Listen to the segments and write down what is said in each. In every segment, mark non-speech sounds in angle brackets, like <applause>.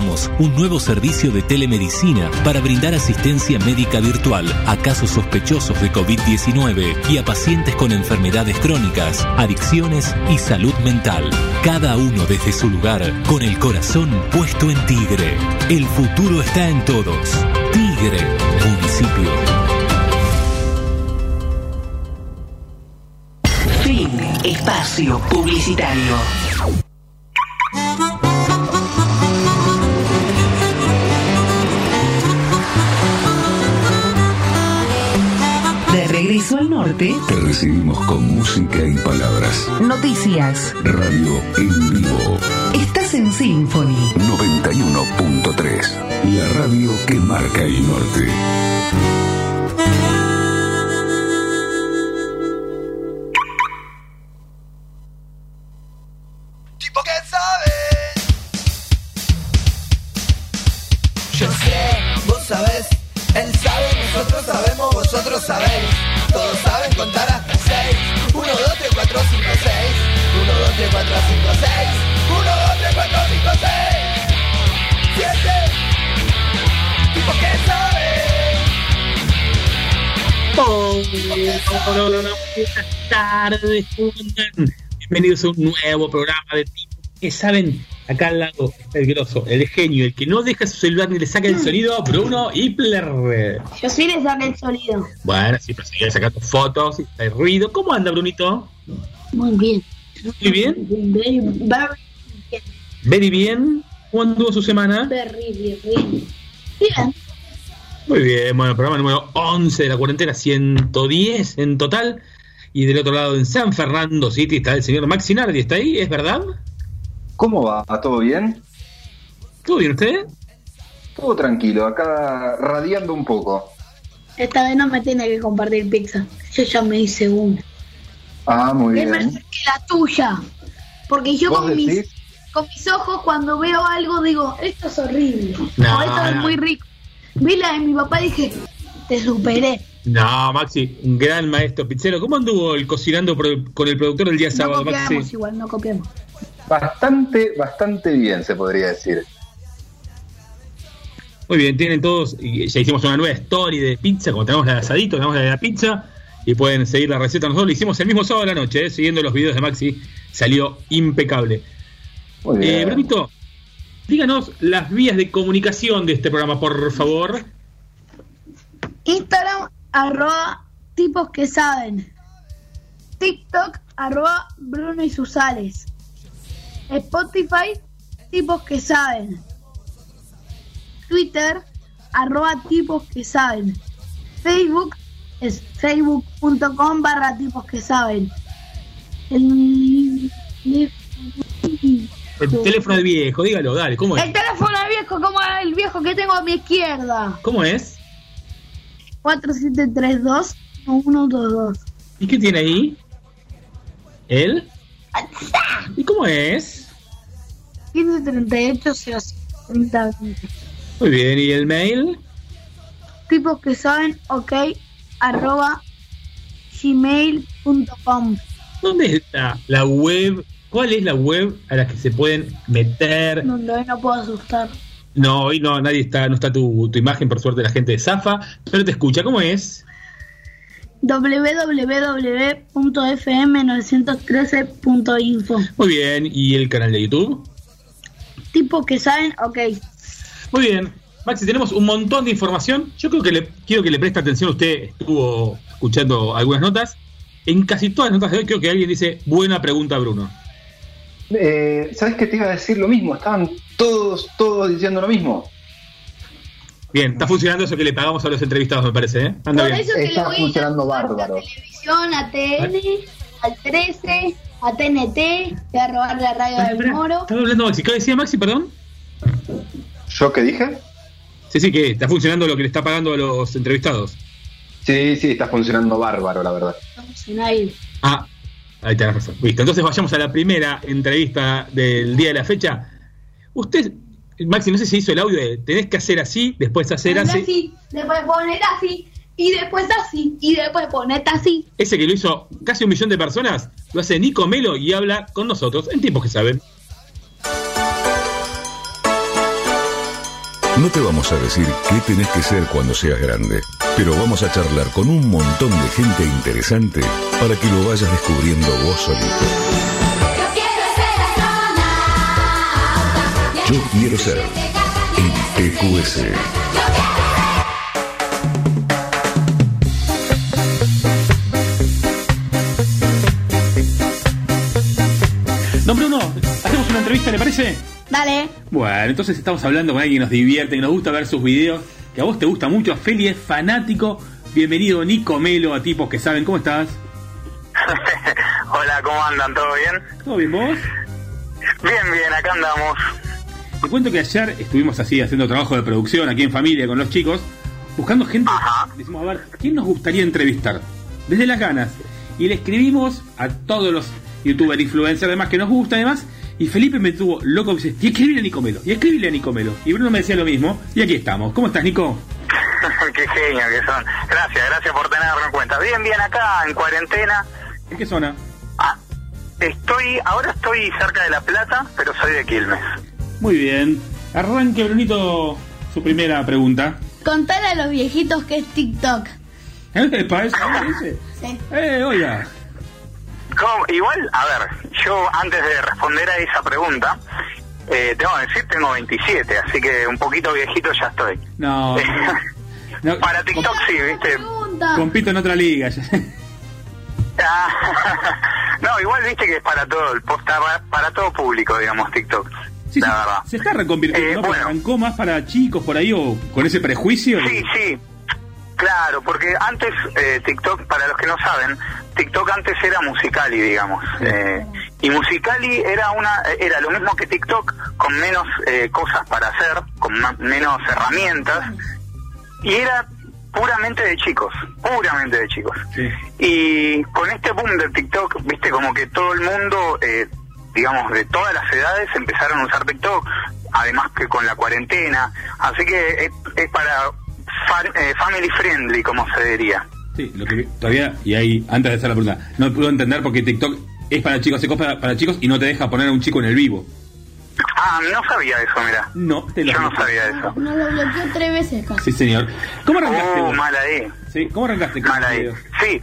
un nuevo servicio de telemedicina para brindar asistencia médica virtual a casos sospechosos de COVID-19 y a pacientes con enfermedades crónicas, adicciones y salud mental. Cada uno desde su lugar, con el corazón puesto en Tigre. El futuro está en todos. Tigre, municipio. Fin. Espacio publicitario. Al norte, Te recibimos con música y palabras. noticias. Radio en vivo Estás en Symphony. 91.3. La radio que marca el norte. Tardes, ¿cómo andan? Bienvenidos a un nuevo programa de tipos que saben, acá al lado está el grosso, el genio, el que no deja su celular ni le saca el sonido, Bruno Hipler. Yo sí le saqué el sonido. Bueno, siempre sigue sacando fotos y hay ruido. ¿Cómo anda, Brunito? Muy bien. ¿Muy bien? Very, very, ¿Very bien? ¿Cómo anduvo su semana? very, bien. Bien. Muy bien, bueno, programa número 11 de la cuarentena, 110 en total. Y del otro lado, en San Fernando City, está el señor Maxi Nardi. ¿Está ahí? ¿Es verdad? ¿Cómo va? ¿Todo bien? ¿Todo bien usted? Todo tranquilo, acá radiando un poco. Esta vez no me tiene que compartir pizza. Yo ya me hice una. Ah, muy Es bien. mejor que la tuya. Porque yo ¿Vos con mis, con mis ojos cuando veo algo digo, esto es horrible. No, o esto es muy rico. Vi la de mi papá y dije, te superé. No, Maxi, un gran maestro pizzero. ¿Cómo anduvo el cocinando pro- con el productor el día No sábado, copiamos Maxi? igual, no copiamos. Bastante, bastante bien, se podría decir. Muy bien, tienen todos, y ya hicimos una nueva story de pizza, como tenemos la de asadito, tenemos la de la pizza, y pueden seguir la receta. Nosotros lo hicimos el mismo sábado de la noche, ¿eh? siguiendo los videos de Maxi, salió impecable. Muy bien. Eh, Brunito, díganos las vías de comunicación de este programa, por favor. Instagram, arroba tipos que saben. TikTok, arroba Bruno y Susales. Spotify, tipos que saben. Twitter, arroba tipos que saben. Facebook es facebook.com barra tipos que saben. El, El teléfono del viejo, dígalo, dale, ¿cómo es? el teléfono viejo, como el viejo que tengo a mi izquierda. ¿Cómo es? 4732 122. ¿Y qué tiene ahí? ¿Él? ¿Y cómo es? 1538 30 Muy bien, ¿y el mail? Tipos que saben, ok, arroba gmail.com. ¿Dónde está la web? ¿Cuál es la web a la que se pueden meter? Donde no puedo asustar. No, hoy no, nadie está, no está tu, tu imagen, por suerte la gente de Zafa, pero te escucha, ¿cómo es? www.fm913.info. Muy bien, ¿y el canal de YouTube? Tipos que saben, ok. Muy bien. Maxi, tenemos un montón de información. Yo creo que le quiero que le preste atención. Usted estuvo escuchando algunas notas. En casi todas las notas de hoy creo que alguien dice, buena pregunta, Bruno. Eh, ¿Sabes qué te iba a decir lo mismo? Estaban todos, todos diciendo lo mismo. Bien, está funcionando eso que le pagamos a los entrevistados, me parece, ¿eh? Anda Por bien. eso que le Está voy a funcionando bárbaro. A televisión, a TN, al 13, a TNT, voy a robar la radio Espera, del espera, Moro. Estaba hablando Maxi. ¿Qué decía Maxi, perdón? ¿Yo qué dije? Sí, sí, que está funcionando lo que le está pagando a los entrevistados. Sí, sí, está funcionando bárbaro, la verdad. Estamos en aire. Ah, ahí tenés razón. Listo, entonces vayamos a la primera entrevista del día de la fecha. Usted, Maxi, no sé si hizo el audio de tenés que hacer así, después hacer así. así, después ponete así, y después así, y después ponete así. Ese que lo hizo casi un millón de personas, lo hace Nico Melo y habla con nosotros en tiempos que saben. No te vamos a decir qué tenés que ser cuando seas grande, pero vamos a charlar con un montón de gente interesante para que lo vayas descubriendo vos solito. Yo quiero ser en TQS. Don Bruno, hacemos una entrevista, ¿le parece? Dale. Bueno, entonces estamos hablando con alguien que nos divierte, que nos gusta ver sus videos, que a vos te gusta mucho. Feli es fanático. Bienvenido, Nico Melo, a tipos que saben. ¿Cómo estás? <laughs> Hola, ¿cómo andan? ¿Todo bien? ¿Todo bien vos? Bien, bien, acá andamos. Te cuento que ayer estuvimos así haciendo trabajo de producción aquí en familia con los chicos, buscando gente. Decimos, a ver, ¿quién nos gustaría entrevistar? Desde las ganas. Y le escribimos a todos los youtubers, influencers, además que nos gusta, además. Y Felipe me tuvo loco, dice, y escribile a Nico Melo, y escribile a Nico Melo. Y Bruno me decía lo mismo, y aquí estamos. ¿Cómo estás, Nico? <laughs> Qué genio que son. Gracias, gracias por tenerlo en cuenta. Bien, bien, acá en cuarentena. ¿En qué zona? Ah, estoy, ahora estoy cerca de La Plata, pero soy de Quilmes. Muy bien. Arranque, Brunito, su primera pregunta. Contale a los viejitos que es TikTok. ¿Eh? ¿Para eso me dice? Sí. Eh, oiga. ¿Cómo? Igual, a ver, yo antes de responder a esa pregunta, eh, tengo que decir, tengo 27, así que un poquito viejito ya estoy. No. <laughs> no Para TikTok sí, ¿viste? Pregunta. compito en otra liga. ya. Ah, <laughs> no, igual viste que es para todo, el post- para, para todo público, digamos, TikTok. Sí, la sí, verdad. se está reconvirtiendo, Eh, ¿no? Bueno. arrancó más para chicos por ahí o con ese prejuicio. Sí, sí. Claro, porque antes eh, TikTok, para los que no saben, TikTok antes era Musicali, digamos. Eh, y Musicali era una era lo mismo que TikTok, con menos eh, cosas para hacer, con menos herramientas, y era puramente de chicos, puramente de chicos. Sí. Y con este boom de TikTok, viste, como que todo el mundo, eh, digamos, de todas las edades empezaron a usar TikTok, además que con la cuarentena. Así que es, es para eh, family friendly, como se diría. Sí, lo que todavía, y ahí, antes de hacer la pregunta, no puedo entender porque TikTok es para chicos, se para, para chicos y no te deja poner a un chico en el vivo. Ah, no sabía eso, mira. No, te lo Yo no sabía eso. No lo bloqueó tres veces casi. Sí, señor. ¿Cómo arrancaste Uh, vos? mal ahí. Sí, ¿Cómo arrancaste con Mal los ahí. videos? Sí.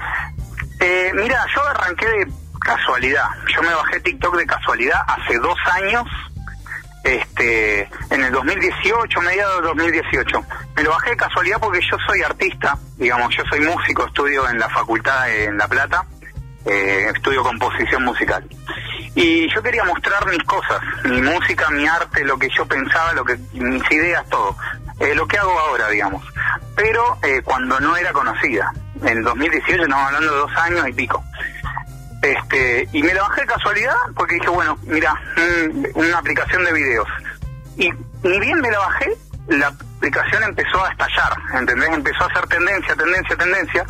Eh, mira, yo arranqué de casualidad. Yo me bajé TikTok de casualidad hace dos años, este, en el 2018, mediados del 2018. Me lo bajé de casualidad porque yo soy artista, digamos, yo soy músico, estudio en la facultad en La Plata, eh, estudio composición musical. Y yo quería mostrar mis cosas, mi música, mi arte, lo que yo pensaba, lo que mis ideas, todo. Eh, lo que hago ahora, digamos. Pero eh, cuando no era conocida. En el 2018 estamos hablando de dos años y pico. Este, y me lo bajé de casualidad porque dije, bueno, mira, mm, una aplicación de videos. Y ni bien me la bajé, la aplicación empezó a estallar, ¿entendés? Empezó a hacer tendencia, tendencia, tendencia.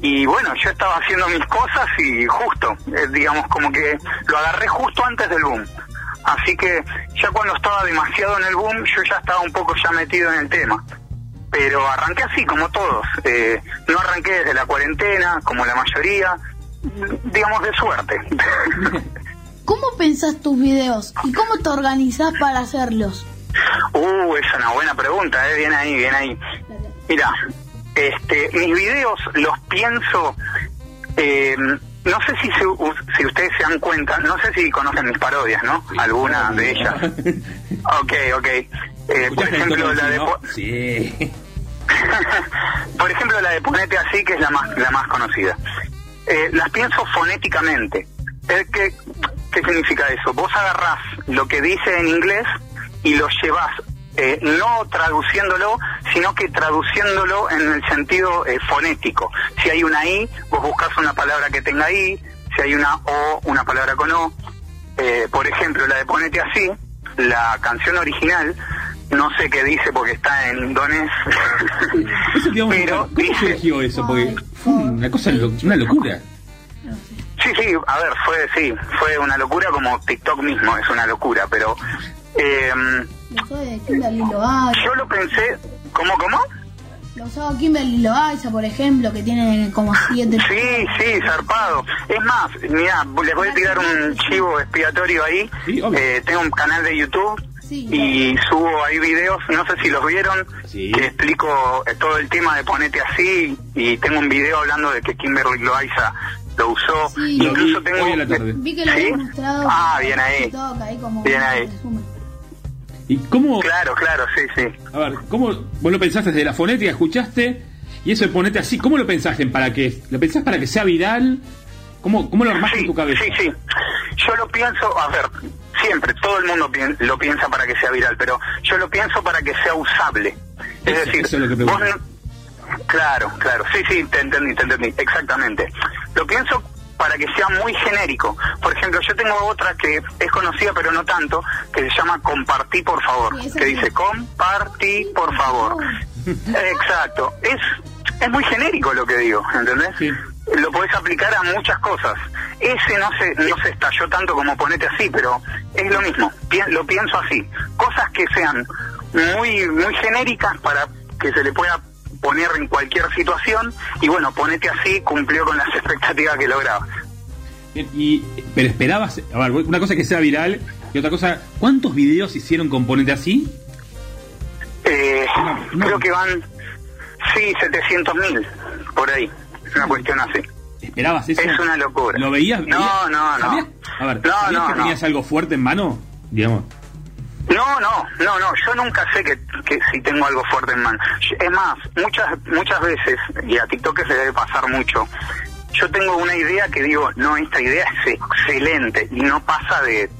Y bueno, yo estaba haciendo mis cosas y justo, eh, digamos, como que lo agarré justo antes del boom. Así que ya cuando estaba demasiado en el boom, yo ya estaba un poco ya metido en el tema. Pero arranqué así, como todos. Eh, no arranqué desde la cuarentena, como la mayoría, digamos de suerte. <laughs> ¿Cómo pensás tus videos y cómo te organizás para hacerlos? Uh, es una buena pregunta, eh. Bien ahí, bien ahí. Mira, este, mis videos los pienso. eh, no sé si, se- u- si ustedes se dan cuenta, no sé si conocen mis parodias, ¿no? Alguna de ellas. <laughs> Ok, ok. Eh, por ¿Escuchaste el ejemplo, la de. po- Sí. <laughs> por ejemplo, la de Ponete Así, que es la más, la más conocida. Eh, las pienso fonéticamente. Eh, ¿qué, ¿Qué significa eso? Vos agarrás lo que dice en inglés y lo llevas eh, no traduciéndolo, sino que traduciéndolo en el sentido eh, fonético. Si hay una I, vos buscas una palabra que tenga I, si hay una O, una palabra con O. Eh, por ejemplo, la de Ponete Así, la canción original, no sé qué dice porque está en indonés. <laughs> Eso te íbamos a Pero preguntar, ¿Cómo dice- surgió eso? Porque fue una cosa, una locura. Sí, sí, a ver, fue, sí, fue una locura como TikTok mismo, es una locura, pero eh, Loaiza. yo lo pensé, ¿cómo, cómo? Lo usaba Kimberly Loaiza, por ejemplo, que tiene como siete. Sí, sí, zarpado. Es más, mira, les voy a tirar un chivo expiatorio ahí. Sí. Eh, tengo un canal de YouTube Sí. y subo ahí videos, no sé si los vieron, Sí. que explico eh, todo el tema de ponete así y tengo un video hablando de que Kimberly Loaiza lo usó. Sí. Lo Incluso vi tengo hoy a la tarde. Vi que lo ¿Sí? habías mostrado. Ah, bien ahí. TikTok, ahí como Bien ahí. ¿Y cómo, Claro, claro, sí, sí. a ver, cómo vos lo pensaste desde la fonética, escuchaste y eso de ponerte así, ¿cómo lo pensaste? ¿Para que, ¿Lo pensás para que sea viral? ¿Cómo, cómo lo armaste Sí, en tu cabeza? sí, sí. Yo lo pienso, a ver, siempre, todo el mundo pien- lo piensa para que sea viral, pero yo lo pienso para que sea usable. Es Eso- decir, eso es lo que vos no- Claro, claro, sí, sí, te entendí, te entendí, exactamente. Lo pienso para que sea muy genérico. Por ejemplo, yo tengo otra que es conocida pero no tanto, que se llama Compartí por favor, que dice Compartí por favor. <laughs> Exacto, es, es muy genérico lo que digo, ¿entendés? Sí. Lo podés aplicar a muchas cosas. Ese no se, no se estalló tanto como ponete así, pero es lo mismo. Pien- lo pienso así. Cosas que sean muy, muy genéricas para que se le pueda poner en cualquier situación y bueno, ponete así cumplió con las <laughs> expectativas que lograba. Y, pero esperabas, a ver, una cosa que sea viral y otra cosa, ¿cuántos videos hicieron con ponete así? Eh, No, no. Creo que van, sí, 700 mil por ahí. Una cuestión así. ¿Esperabas eso? Es una locura. ¿Lo veías? No, veías- no, no. ¿sabías? A ver, No, ¿sabías no, que no. tenías algo fuerte en mano? Digamos. No, no, no, no, yo nunca sé que, que si tengo algo fuerte en mano. Es más, muchas muchas veces, y a TikTok se debe pasar mucho, yo tengo una idea que digo, no, esta idea es excelente, y no pasa de,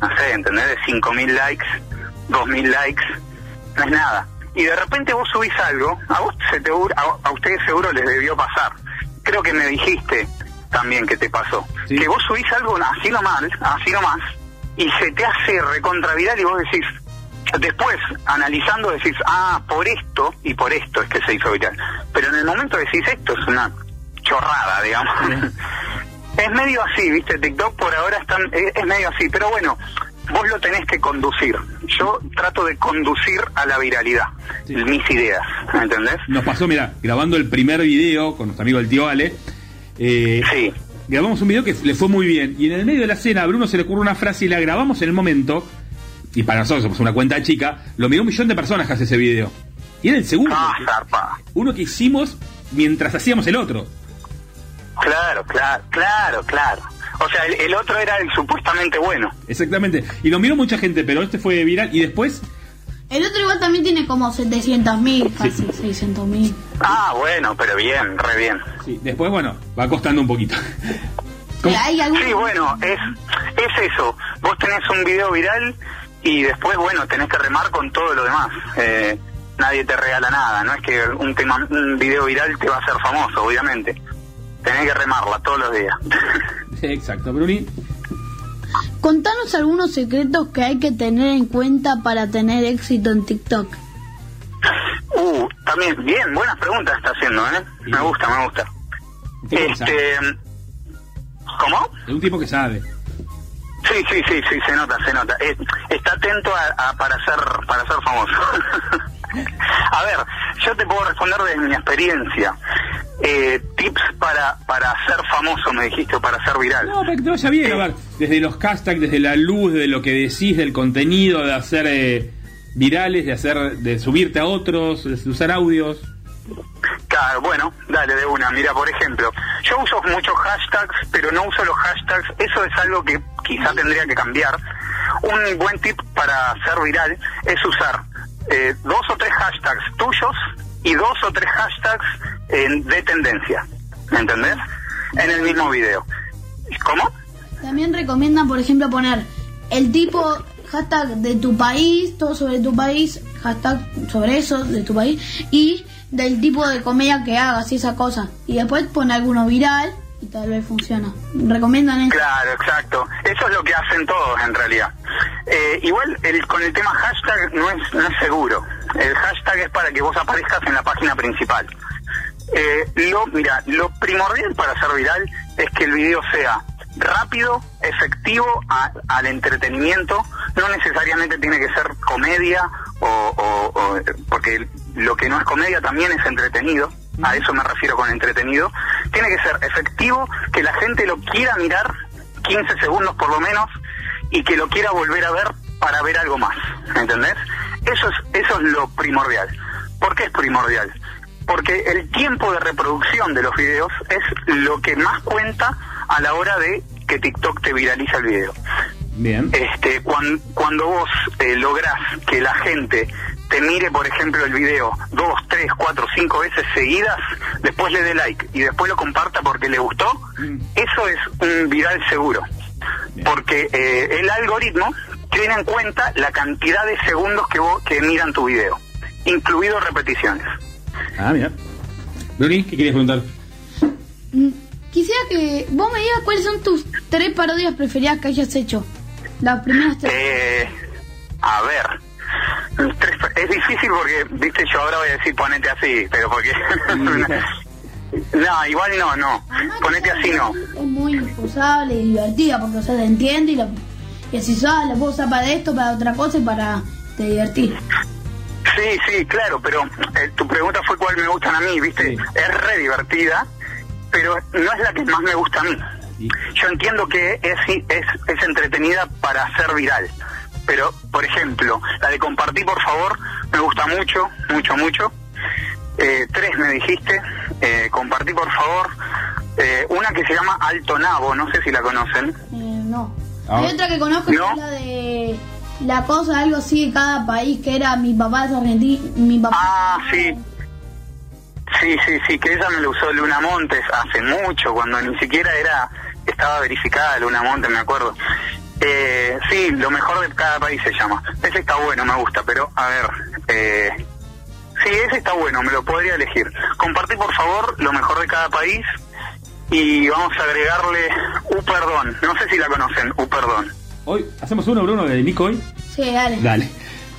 no sé, ¿entendés? De 5.000 likes, 2.000 likes, no es nada. Y de repente vos subís algo, a vos se te, a, a ustedes seguro les debió pasar. Creo que me dijiste también que te pasó. Sí. Que vos subís algo así nomás, así nomás, y se te hace recontraviral y vos decís, después, analizando, decís, ah, por esto y por esto es que se hizo viral. Pero en el momento decís, esto es una chorrada, digamos. <laughs> es medio así, viste, TikTok por ahora están, es, es medio así, pero bueno, vos lo tenés que conducir. Yo trato de conducir a la viralidad, Sí. mis ideas, ¿me entendés? Nos pasó, mira, grabando el primer video con nuestro amigo el tío Ale. eh, Sí. grabamos un video que le fue muy bien. Y en el medio de la escena a Bruno se le ocurre una frase y la grabamos en el momento. Y para nosotros somos una cuenta chica. Lo miró un millón de personas que hace ese video. Y era el segundo. Ah, zarpa. Uno que hicimos mientras hacíamos el otro. Claro, claro, claro, claro. O sea, el, el otro era el supuestamente bueno. Exactamente. Y lo miró mucha gente, pero este fue viral. Y después, El otro igual también tiene como 700 mil, casi 600 mil. Ah, bueno, pero bien, re bien. sí, después, bueno, va costando un poquito. ¿Hay algún... Sí, bueno, es, es eso. Vos tenés un video viral y después, bueno, tenés que remar con todo lo demás. Eh, nadie te regala nada. No es que un tema, un video viral te va a hacer famoso, obviamente. Tenés que remarla todos los días. <laughs> Exacto, Bruni. Contanos algunos secretos que hay que tener en cuenta para tener éxito en TikTok. Uh, también, bien, buenas preguntas está haciendo, ¿eh? Me gusta, me gusta. Este, ¿Cómo? Es un tipo que sabe. Sí, sí, sí, sí, se nota, se nota. Eh, está atento a, a- para ser para ser famoso. <laughs> a ver, yo te puedo responder desde mi experiencia. Eh, tips para para ser famoso, me dijiste, o para ser viral. No, para que te vaya bien, a ver, desde los hashtags, desde la luz, de lo que decís, del contenido, de hacer eh, virales, de hacer, de subirte a otros, de usar audios. Claro, bueno, dale de una. Mira, por ejemplo, yo uso muchos hashtags, pero no uso los hashtags. Eso es algo que quizá tendría que cambiar. Un buen tip para ser viral es usar eh, dos o tres hashtags tuyos y dos o tres hashtags eh, de tendencia. ¿Me entendés? En el mismo video. ¿Cómo? También recomiendan, por ejemplo, poner el tipo hashtag de tu país, todo sobre tu país, hashtag sobre eso, de tu país, y del tipo de comedia que hagas y esa cosa. Y después pone alguno viral y tal vez funciona. Recomiendan eso. Claro, exacto. Eso es lo que hacen todos en realidad. Eh, igual el, con el tema hashtag no es, no es seguro. El hashtag es para que vos aparezcas en la página principal. Eh, lo, mira, lo primordial para ser viral es que el video sea rápido, efectivo a- al entretenimiento. No necesariamente tiene que ser comedia o, o- o- porque lo que no es comedia también es entretenido. A eso me refiero con entretenido. Tiene que ser efectivo, que la gente lo quiera mirar 15 segundos por lo menos y que lo quiera volver a ver para ver algo más, ¿entendés? Eso es, eso es lo primordial. ¿Por qué es primordial? Porque el tiempo de reproducción de los videos es lo que más cuenta a la hora de que TikTok te viraliza el video. Bien. Este, cuan- cuando vos eh, lográs que la gente te mire, por ejemplo, el video dos, tres, cuatro, cinco veces seguidas, después le dé like y después lo comparta porque le gustó, eso es un viral seguro. Porque eh, el algoritmo tiene en cuenta la cantidad de segundos que, vos, que miran tu video, incluido repeticiones. Ah, mira. Bruni, ¿qué querías preguntar? Mm, Quisiera que vos me digas cuáles son tus tres parodias preferidas que hayas hecho. Las primeras tres. Eh, a ver, tres- es difícil porque, viste, yo ahora voy a decir ponete así, pero porque... <laughs> no, igual no, no. Además que Ponete así no. Es muy usable y divertida porque o sea, se entiende y, la, y así ah, la puedo usar para esto, para otra cosa y para te divertir. Sí, sí, claro, pero eh, tu pregunta fue cuál me gustan a mí, viste. Sí. Es re divertida, pero no es la que más me gusta a mí. Yo entiendo que es, es, es entretenida para ser viral. Pero, por ejemplo, la de compartir, por favor, me gusta mucho, mucho, mucho. Eh, tres me dijiste, eh, compartí, por favor. Eh, una que se llama Alto Nabo, no sé si la conocen. Eh, no. Ah. Hay otra que conozco que es la de la cosa, algo así de cada país, que era mi papá es argentino, mi papá. Ah, sí. Sí, sí, sí, que ella me lo usó Luna Montes hace mucho, cuando ni siquiera era estaba verificada Luna Montes, me acuerdo. Eh, sí, lo mejor de cada país se llama. Ese está bueno, me gusta, pero a ver, eh, sí, ese está bueno, me lo podría elegir. Compartí por favor lo mejor de cada país y vamos a agregarle U Perdón. No sé si la conocen, U Perdón. Hoy hacemos uno, Bruno, de Nico hoy. Sí, dale. Dale.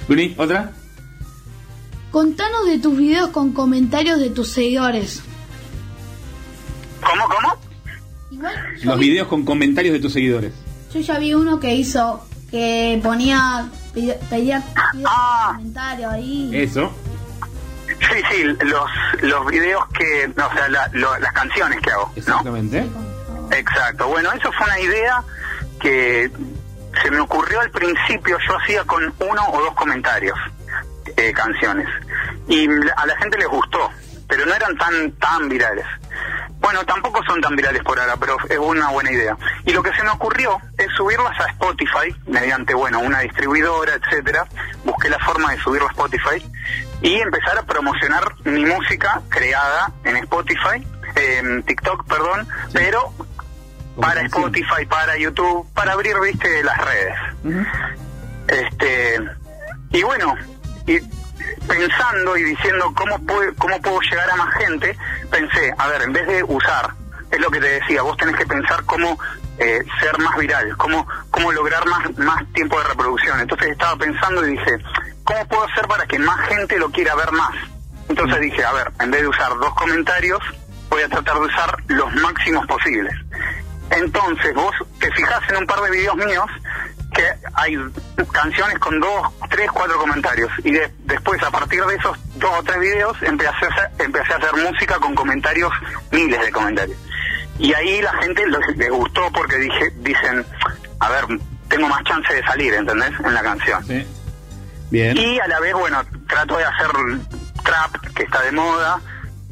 Bruni, ¿otra? Contanos de tus videos con comentarios de tus seguidores. ¿Cómo, cómo? Igual Los vi- videos con comentarios de tus seguidores. Yo ya vi uno que hizo que ponía pedía, pedía Ah. comentarios ahí. Eso. Sí, sí, los, los videos que, no, o sea, la- lo- las canciones que hago, ¿no? Exactamente. Exacto. Bueno, eso fue una idea que se me ocurrió al principio. Yo hacía con uno o dos comentarios eh, canciones y a la gente les gustó, pero no eran tan tan virales. Bueno, tampoco son tan virales por ahora, pero es una buena idea. Y lo que se me ocurrió es subirlas a Spotify mediante, bueno, una distribuidora, etcétera. Busqué la forma de subirlo a Spotify y empezar a promocionar mi música creada en Spotify, en TikTok, perdón, pero para. Spotify, para YouTube, para abrir, viste, las redes. Este, y bueno, y pensando y diciendo cómo puedo, cómo puedo llegar a más gente, pensé, a ver, en vez de usar, es lo que te decía, vos tenés que pensar cómo eh, ser más viral, cómo, cómo lograr más, más tiempo de reproducción. Entonces estaba pensando y dije, ¿cómo puedo hacer para que más gente lo quiera ver más? Entonces dije, a ver, en vez de usar dos comentarios, voy a tratar de usar los máximos posibles. Entonces vos te fijas en un par de videos míos que hay canciones con dos, tres, cuatro comentarios y de- después a partir de esos dos o tres videos empecé a, hacer, empecé a hacer música con comentarios, miles de comentarios. Y ahí la gente les, les gustó porque dije, dicen, a ver, tengo más chance de salir, ¿entendés? En la canción. Sí. Bien. Y a la vez, bueno, trato de hacer trap, que está de moda.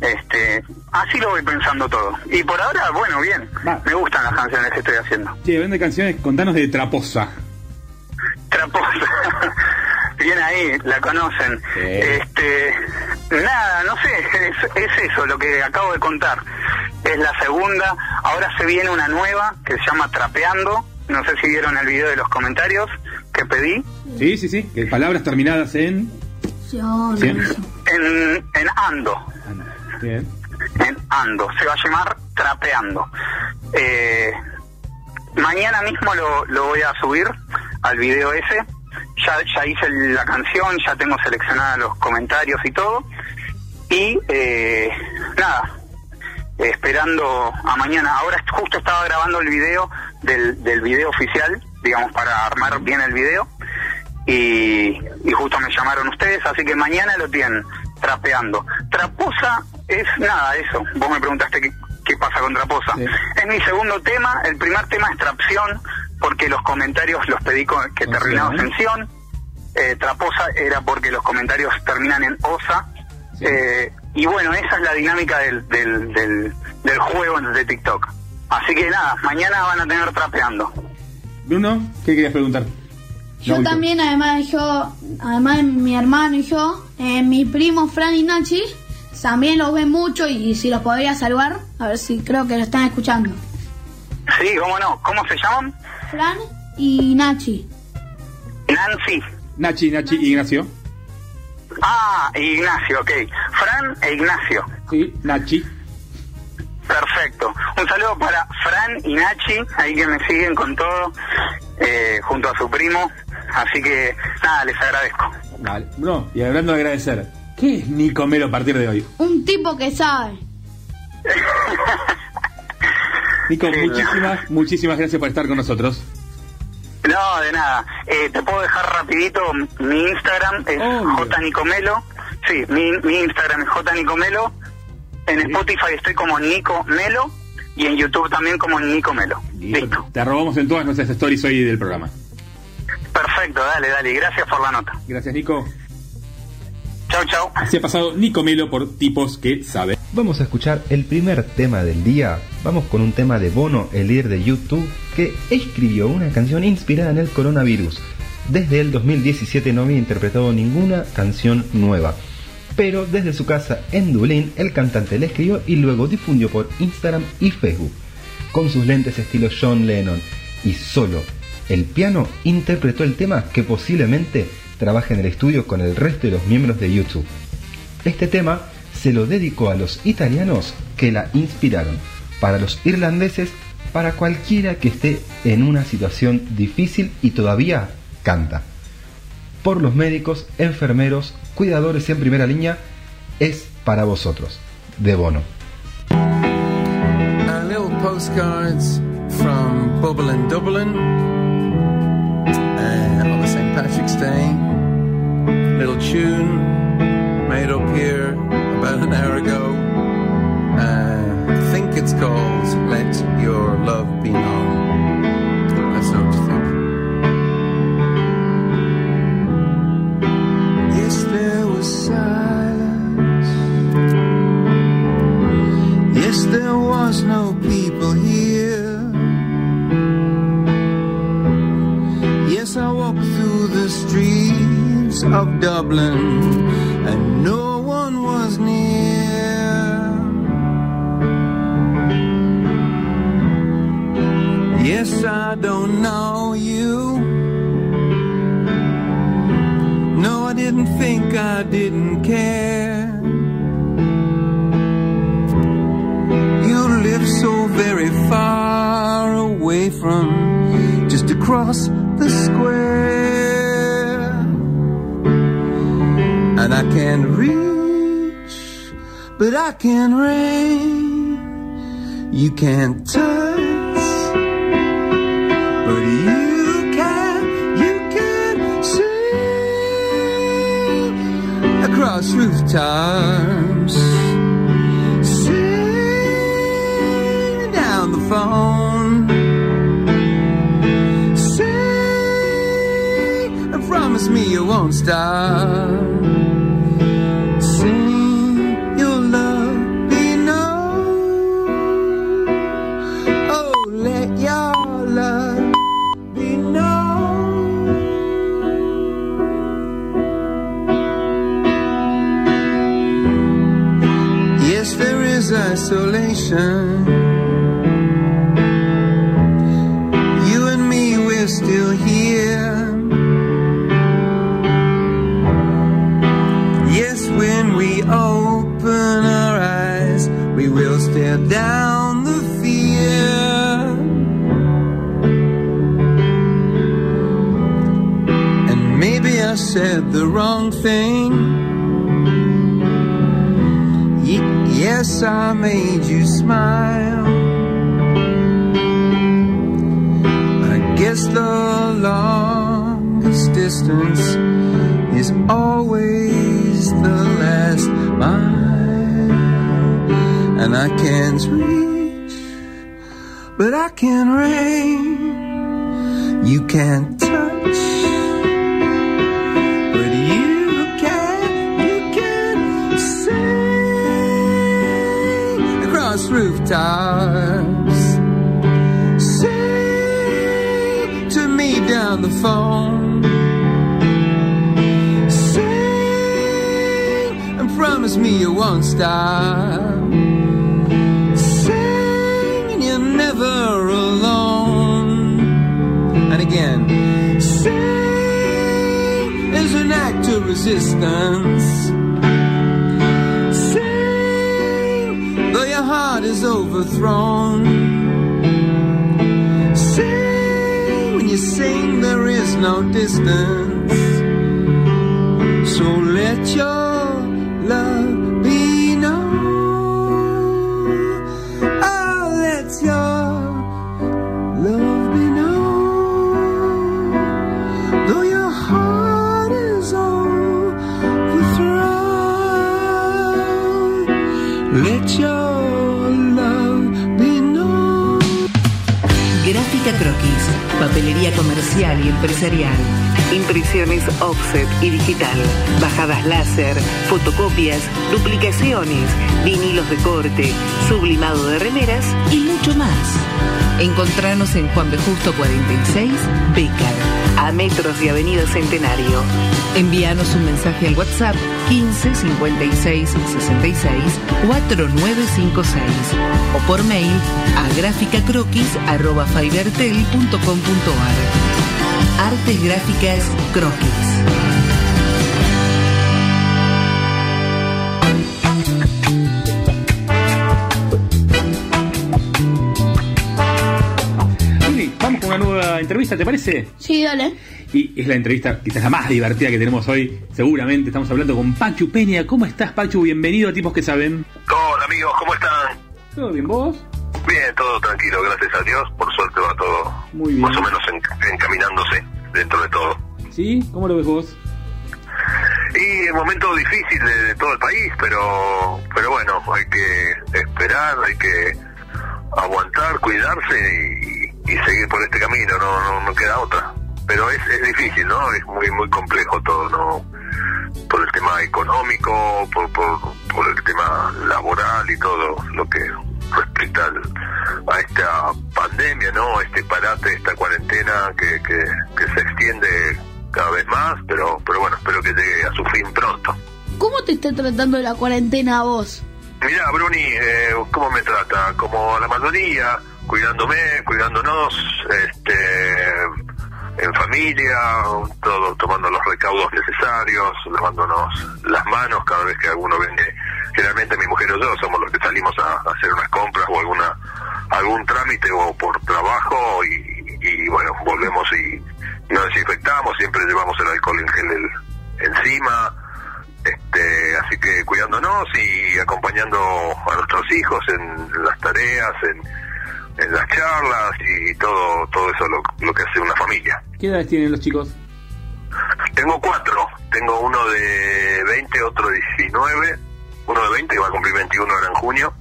Este, así lo voy pensando todo. Y por ahora, bueno, bien. Va. Me gustan las canciones que estoy haciendo. Che, vende canciones, contanos de Traposa. Traposa. <laughs> Bien ahí, la conocen. Sí. Este, nada, no sé, es, es eso lo que acabo de contar. Es la segunda, ahora se viene una nueva que se llama Trapeando. No sé si vieron el video de los comentarios que pedí. Sí, sí, sí. Que palabras terminadas en. Sí, no, Sí. eso. En, en Ando. Bien. en Ando. Se va a llamar Trapeando. Eh, mañana mismo lo, lo voy a subir al video ese. Ya, ya hice la canción, ya tengo seleccionados los comentarios y todo. Y eh, nada, esperando a mañana. Ahora justo estaba grabando el video del, del video oficial, digamos, para armar bien el video. Y, y justo me llamaron ustedes, así que mañana lo tienen trapeando. Traposa es nada, eso. Vos me preguntaste qué, qué pasa con Traposa. Sí. Es mi segundo tema, el primer tema es Trapción, porque los comentarios los pedí con, que terminados en Sion. Eh, Traposa era porque los comentarios terminan en Osa. Sí. Eh, y bueno, esa es la dinámica del, del, del, del juego de TikTok. Así que nada, mañana van a tener trapeando. Bruno, ¿qué querías preguntar? Yo también, además de yo, además de mi hermano y yo, eh, mi primo Fran y Nachi también los ven mucho y si los podría saludar, a ver si creo que lo están escuchando. Sí, cómo no. ¿Cómo se llaman? Fran y Nachi. Nancy. Nachi, Nachi, Ignacio. Ah, Ignacio, ok. Fran e Ignacio. Sí, Nachi. Perfecto. Un saludo para Fran y Nachi, ahí que me siguen con todo, eh, junto a su primo. Así que nada, les agradezco. Vale. Bruno, y hablando de agradecer, ¿qué es Nico Melo a partir de hoy? Un tipo que sabe. <laughs> Nico, Sí. muchísimas, muchísimas gracias por estar con nosotros. No, de nada. Eh, te puedo dejar rapidito mi Instagram, es Obvio. jnicomelo. Sí, mi, mi Instagram es jnicomelo. En Spotify estoy como Nico Melo y en YouTube también como Nico Melo. Listo. Te arrobamos en todas nuestras stories hoy del programa. Perfecto, dale, dale. Gracias por la nota. Gracias, Nico. Chau, chau. Así ha pasado Nico Melo por tipos que saben. Vamos a escuchar el primer tema del día. Vamos con un tema de Bono, el líder de YouTube, que escribió una canción inspirada en el coronavirus. Desde el 2017 no había interpretado ninguna canción nueva. Pero desde su casa en Dublín, el cantante la escribió y luego difundió por Instagram y Facebook. Con sus lentes estilo John Lennon y solo el piano interpretó el tema que posiblemente trabaje en el estudio con el resto de los miembros de YouTube. Este tema se lo dedicó a los italianos que la inspiraron, para los irlandeses, para cualquiera que esté en una situación difícil y todavía canta. Por los médicos, enfermeros, cuidadores en primera línea, es para vosotros, de Bono. Postcards from Bubble in Dublin uh, on the St. Patrick's Day. Little tune made up here about an hour ago. Uh, I think it's called Let Your Love Be Known. Of Dublin and no one was near. Yes, I don't know you. No, I didn't think I didn't care. You live so very far away from just across the square. And I can't reach, but I can reach. You can't touch, but you can, you can see across rooftops. Sing down the phone. Sing and promise me you won't stop. Isolation. You and me, we're still here. Yes, when we open our eyes, we will stare down the fear. And maybe I said the wrong thing. Yes, I made you smile. I guess the longest distance is always the last mile. And I can't reach, but I can reach. you can't rooftops. Sing to me down the phone. Sing and promise me you won't stop. Sing you're never alone. And again, sing is an act of resistance. Heart is overthrown. Sing when you sing, there is no distance. Papelería comercial y empresarial. Impresiones offset y digital, bajadas láser, fotocopias, duplicaciones, vinilos de corte, sublimado de remeras y mucho más. Encontranos en Juan B. Justo 46, Becar, a metros de Avenida Centenario. Envíanos un mensaje al WhatsApp 15 56 66 4956 o por mail a gráficacroquis.fibertel.com.ar. Artes Gráficas Croquis. Vamos con una nueva entrevista, ¿te parece? Sí, dale. Y es la entrevista quizás la más divertida que tenemos hoy, seguramente. Estamos hablando con Pachu Peña. ¿Cómo estás, Pachu? Bienvenido a Tipos que Saben. Hola amigos, ¿cómo están? ¿Todo bien, vos? Bien, todo tranquilo, gracias a Dios. Por suerte va todo Muy bien. más o menos en- encaminándose dentro de todo. ¿Sí? ¿Cómo lo ves vos? Y un momento difícil de, de todo el país, pero pero bueno, hay que esperar, hay que aguantar, cuidarse y, y seguir por este camino, no, no, no queda otra. Pero es, es difícil, ¿no? Es muy muy complejo todo, ¿no? Por el tema económico, por, por, por el tema laboral y todo lo que respecta al- a esta pandemia, ¿no? Este parate, esta cuarentena que, que, que se extiende cada vez más, pero pero bueno, espero que llegue a su fin pronto. ¿Cómo te está tratando la cuarentena a vos? Mira, Bruni, eh, ¿cómo me trata? Como a la mayoría, cuidándome, cuidándonos, este, en familia, todo tomando los recaudos necesarios, lavándonos las manos cada vez que alguno vende. Generalmente mi mujer o yo somos los que salimos a, a hacer unas compras o alguna algún trámite o por trabajo y, y, bueno, volvemos y nos desinfectamos, siempre llevamos el alcohol en gel el- encima, este, así que cuidándonos y acompañando a nuestros hijos en las tareas, en, en las charlas y todo todo eso lo, lo que hace una familia. ¿Qué edades tienen los chicos? Tengo cuatro, tengo uno de 20, otro de 19, uno de 20 que va a cumplir 21 ahora en junio,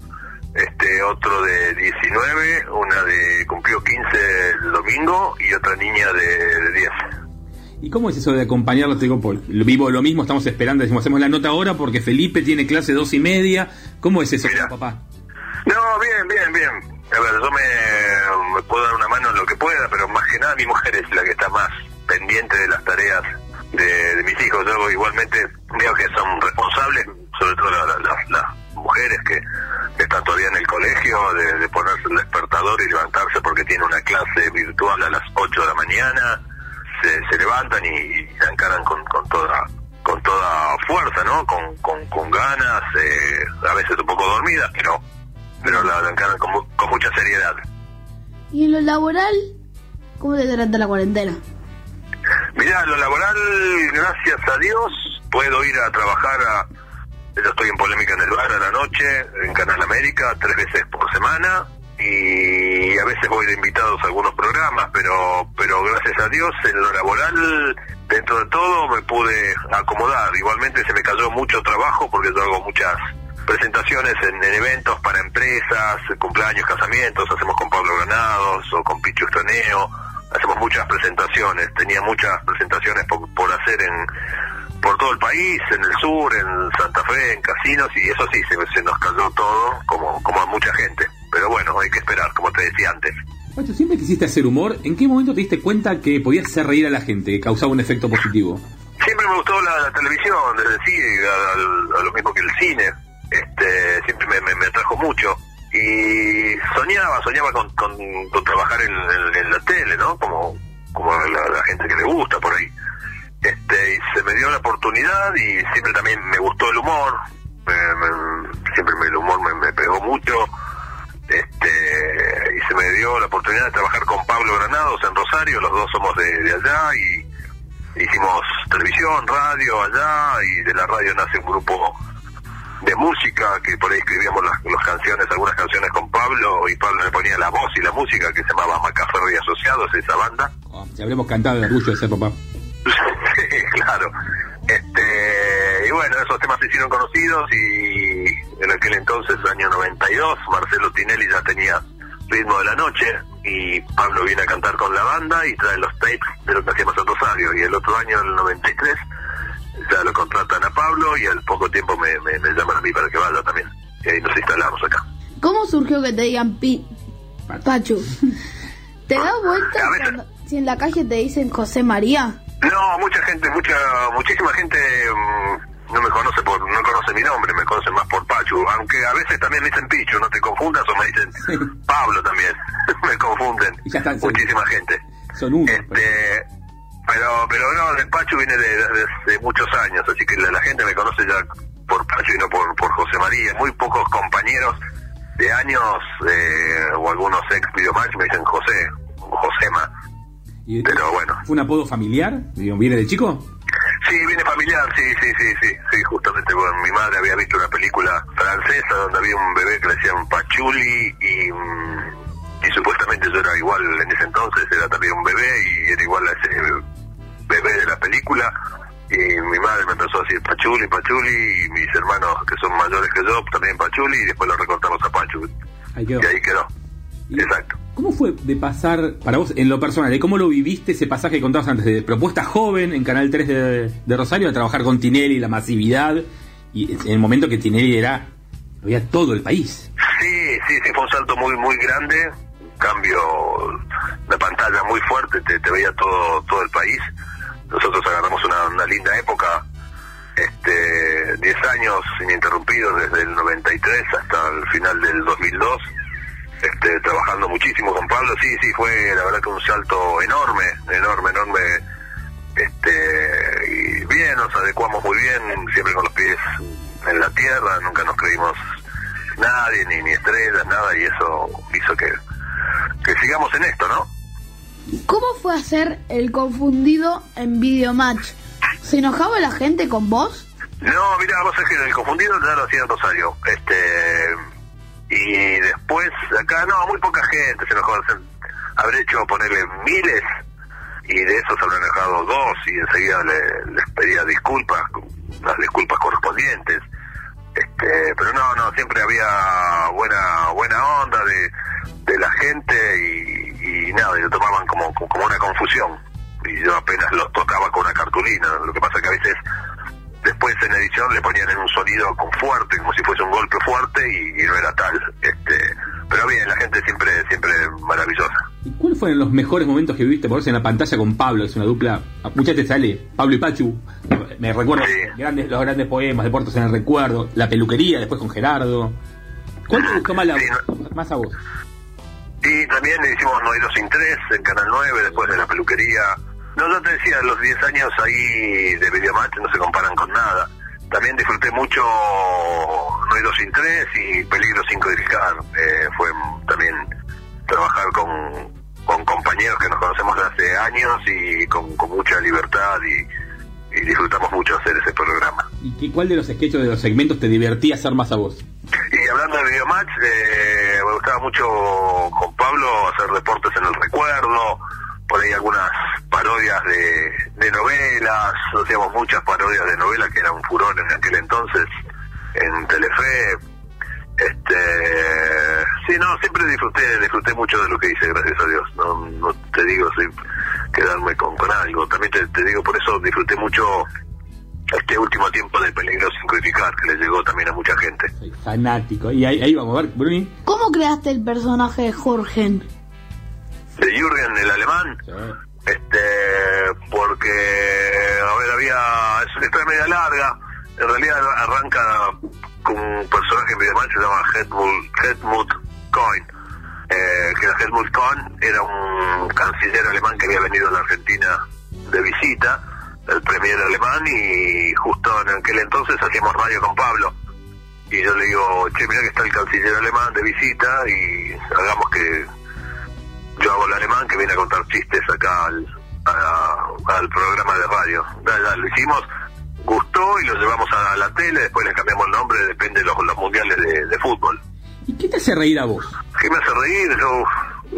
este otro de 19, una de cumplió 15 el domingo y otra niña de, de 10. ¿Y cómo es eso de acompañarlos? Te digo, vivo lo mismo, estamos esperando, decimos, hacemos la nota ahora porque Felipe tiene clase dos y media. ¿Cómo es eso, como papá? No, bien, bien, bien. A ver, yo me, puedo dar una mano en lo que pueda, pero más que nada mi mujer es la que está más pendiente de las tareas de, de mis hijos. Yo igualmente veo que son responsables, sobre todo la- la- las mujeres que, están todavía en el colegio, de, de ponerse el despertador y levantarse porque tiene una clase virtual a las 8 de la mañana. Se, levantan y, y se encaran con, con toda con toda fuerza, ¿no? Con, con, con ganas, eh, a veces un poco dormidas, pero pero la, encaran con, mu- con mucha seriedad. ¿Y en lo laboral? ¿Cómo te trata la cuarentena? Mira, lo laboral, gracias a Dios, puedo ir a trabajar a... Yo estoy en polémica en el bar a la noche, en Canal América, tres veces por semana, y a veces voy de invitados a algunos programas, pero pero gracias a Dios en lo laboral, dentro de todo, me pude acomodar. Igualmente se me cayó mucho trabajo porque yo hago muchas presentaciones en, en eventos para empresas, cumpleaños, casamientos, hacemos con Pablo Granados o con Pichu Estraneo, hacemos muchas presentaciones, tenía muchas presentaciones por, por hacer en por todo el país, en el sur, en Santa Fe, en casinos, y eso sí, se, se nos cayó todo, como, como a mucha gente. Pero bueno, hay que esperar, como te decía antes. Pacho, siempre quisiste hacer humor. ¿En qué momento te diste cuenta que podías hacer reír a la gente, que causaba un efecto positivo? Siempre me gustó la, la televisión, desde sí, a, a- a lo mismo que el cine. Este, siempre me, me, atrajo mucho. Y soñaba, soñaba con, con, trabajar en, la tele, ¿no? Como, como la, gente que le gusta por ahí. Este, y se me dio la oportunidad y siempre también me gustó el humor. Me- me- siempre el humor me, me pegó mucho. Este, y se me dio la oportunidad de trabajar con Pablo Granados en Rosario, los dos somos de, de allá y hicimos televisión, radio allá y de la radio nace un grupo de música que por ahí escribíamos las, las canciones, algunas canciones con Pablo y Pablo le ponía la voz y la música que se llamaba Macaferro y Asociados, esa banda. Ya habremos cantado de orgullo de ser papá. <laughs> Sí, claro. Este, y bueno, esos temas se hicieron conocidos y en aquel entonces, año 92, Marcelo Tinelli ya tenía ritmo de la noche y Pablo viene a cantar con la banda y trae los tapes de lo que hacíamos en Rosario. Y el otro año, el 93, ya lo contratan a Pablo y al poco tiempo me, me, me llaman a mí para que vaya también. Y ahí nos instalamos acá. ¿Cómo surgió que te digan pi... Pachu? <laughs> ¿Te das vuelta cuando- si en la calle te dicen José María? No, mucha gente, mucha, muchísima gente mm, no me conoce por, no conoce mi nombre, me conocen más por Pachu, aunque a veces también me dicen Pichu, no te confundas o me dicen <laughs> Pablo también, <laughs> me confunden, muchísima gente. Son uno. Este, pero, pero no, el Pachu viene de, de- de muchos años, así que la, la gente me conoce ya por Pachu y no por, por José María. Muy pocos compañeros de años eh, o algunos ex videomatch me dicen José, Josema. Y- Pero bueno. ¿Fue un apodo familiar? ¿Viene de chico? Sí, viene familiar, sí, sí, sí, sí, sí, justamente bueno, mi madre había visto una película francesa donde había un bebé que le decían Pachuli y, mm, y supuestamente yo era igual en ese entonces, era también un bebé y era igual a ese bebé de la película y mi madre me empezó a decir Pachuli, Pachuli y mis hermanos que son mayores que yo también Pachuli y después lo recortamos a Pachu Ahí quedó. y ahí quedó. Exacto. ¿Cómo fue de pasar, para vos, en lo personal, de cómo lo viviste ese pasaje que contabas antes, de propuesta joven en Canal 3 de, de Rosario, a trabajar con Tinelli, la masividad, y en el momento que Tinelli era, había todo el país? Sí, sí, sí, fue un salto muy, muy grande, un cambio de pantalla muy fuerte, te, te veía todo, todo el país. Nosotros agarramos una, linda época, este, 10 años ininterrumpidos desde el 93 hasta el final del 2002, este, trabajando muchísimo con Pablo. Sí, sí, fue la verdad que un salto enorme, enorme, enorme. Este, y bien, nos adecuamos muy bien, siempre con los pies en la tierra, nunca nos creímos nadie, ni, ni estrellas, nada, y eso hizo que, que sigamos en esto, ¿no? ¿Cómo fue hacer el confundido en Videomatch? ¿Se enojaba la gente con vos? No, mira, vos sabés que el confundido ya lo hacía en Rosario. Este, y después, acá no, muy poca gente se enojó. Habré hecho ponerle miles y de esos habrán enojado dos y enseguida le- les pedía disculpas, las disculpas correspondientes. Este, pero no, no, siempre había buena buena onda de, de la gente y, y nada, y lo tomaban como, como una confusión. Y yo apenas los tocaba con una cartulina. Lo que pasa que a veces después en edición le ponían en un sonido con fuerte, como si fuese un golpe fuerte y, y no era tal. Este, pero bien, la gente siempre siempre maravillosa. ¿Y cuáles fueron los mejores momentos que viviste por eso en la pantalla con Pablo? Es una dupla, muchas veces sale Pablo y Pachu. Me recuerdo grandes, los grandes poemas de Puertos en el Recuerdo, la peluquería, después con Gerardo. ¿Cuál te gustó más, la- más a vos? Y también hicimos No hay dos sin tres en Canal 9, después de la peluquería. No, yo te decía, los 10 años ahí de Videomatch no se comparan con nada. También disfruté mucho No hay dos sin tres y Peligro sin codificar. Eh, fue también trabajar con, con compañeros que nos conocemos de hace años y con, con mucha libertad y, y disfrutamos mucho hacer ese programa. ¿Y qué- cuál de los sketches de los segmentos te divertía hacer más a vos? Y hablando de Videomatch, eh, me gustaba mucho con Pablo hacer deportes en el recuerdo, por ahí algunas parodias de, de novelas, hacíamos muchas parodias de novelas que eran un furor en aquel entonces en Telefe. Este, sí, no, siempre disfruté, disfruté mucho de lo que hice, gracias a Dios. No, no te digo sin quedarme con, con algo. También te, te digo, por eso disfruté mucho este último tiempo de Peligro sin crucificar, que le llegó también a mucha gente. Soy fanático. Y ahí, ahí vamos a ver, Bruni. ¿Cómo creaste el personaje de Jorge? De Jürgen, el alemán, este porque, a ver, había, es una historia media larga, en realidad arranca con un personaje medio mal, se llama Helmut, Helmut Coin, eh, que Helmut Cohn, era un canciller alemán que había venido a la Argentina de visita, el premier alemán, y justo en aquel entonces hacíamos radio con Pablo. Y yo le digo, che, mira que está el canciller alemán de visita y hagamos que yo hago el alemán que viene a contar chistes acá al, a- al programa de radio. Ya, ya, lo hicimos, gustó y lo llevamos a la tele, después le cambiamos el nombre, depende de los, los mundiales de, de fútbol. ¿Y qué te hace reír a vos? ¿Qué me hace reír? Yo,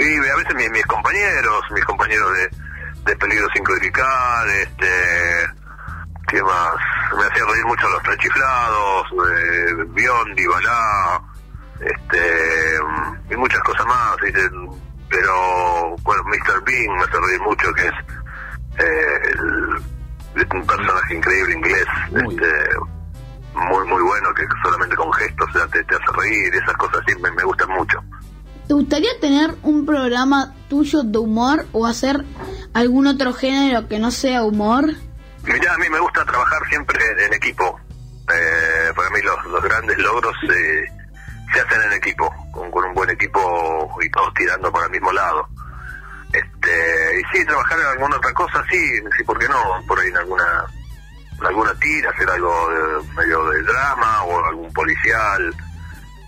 y a veces mis, mis compañeros, mis compañeros de, de Peligro sin codificar, este, ¿qué más? Me hacía reír mucho los tres chiflados, eh, Biondi, Balá, este, y muchas cosas más, ¿viste? pero bueno, Mr. Bean me hace reír mucho, que es eh, el- un personaje increíble inglés, este, muy muy bueno, que solamente con gestos te, te hace reír, esas cosas sí me, me gustan mucho. ¿Te gustaría tener un programa tuyo de humor o hacer algún otro género que no sea humor? Mirá, a mí me gusta trabajar siempre en equipo. Eh, para mí los, los grandes logros eh, se hacen en equipo, con, con un buen equipo y todos tirando para el mismo lado. Este, y sí, trabajar en alguna otra cosa, sí, sí, ¿por qué no? Por ahí en alguna, en alguna tira, hacer algo de, medio de drama o algún policial,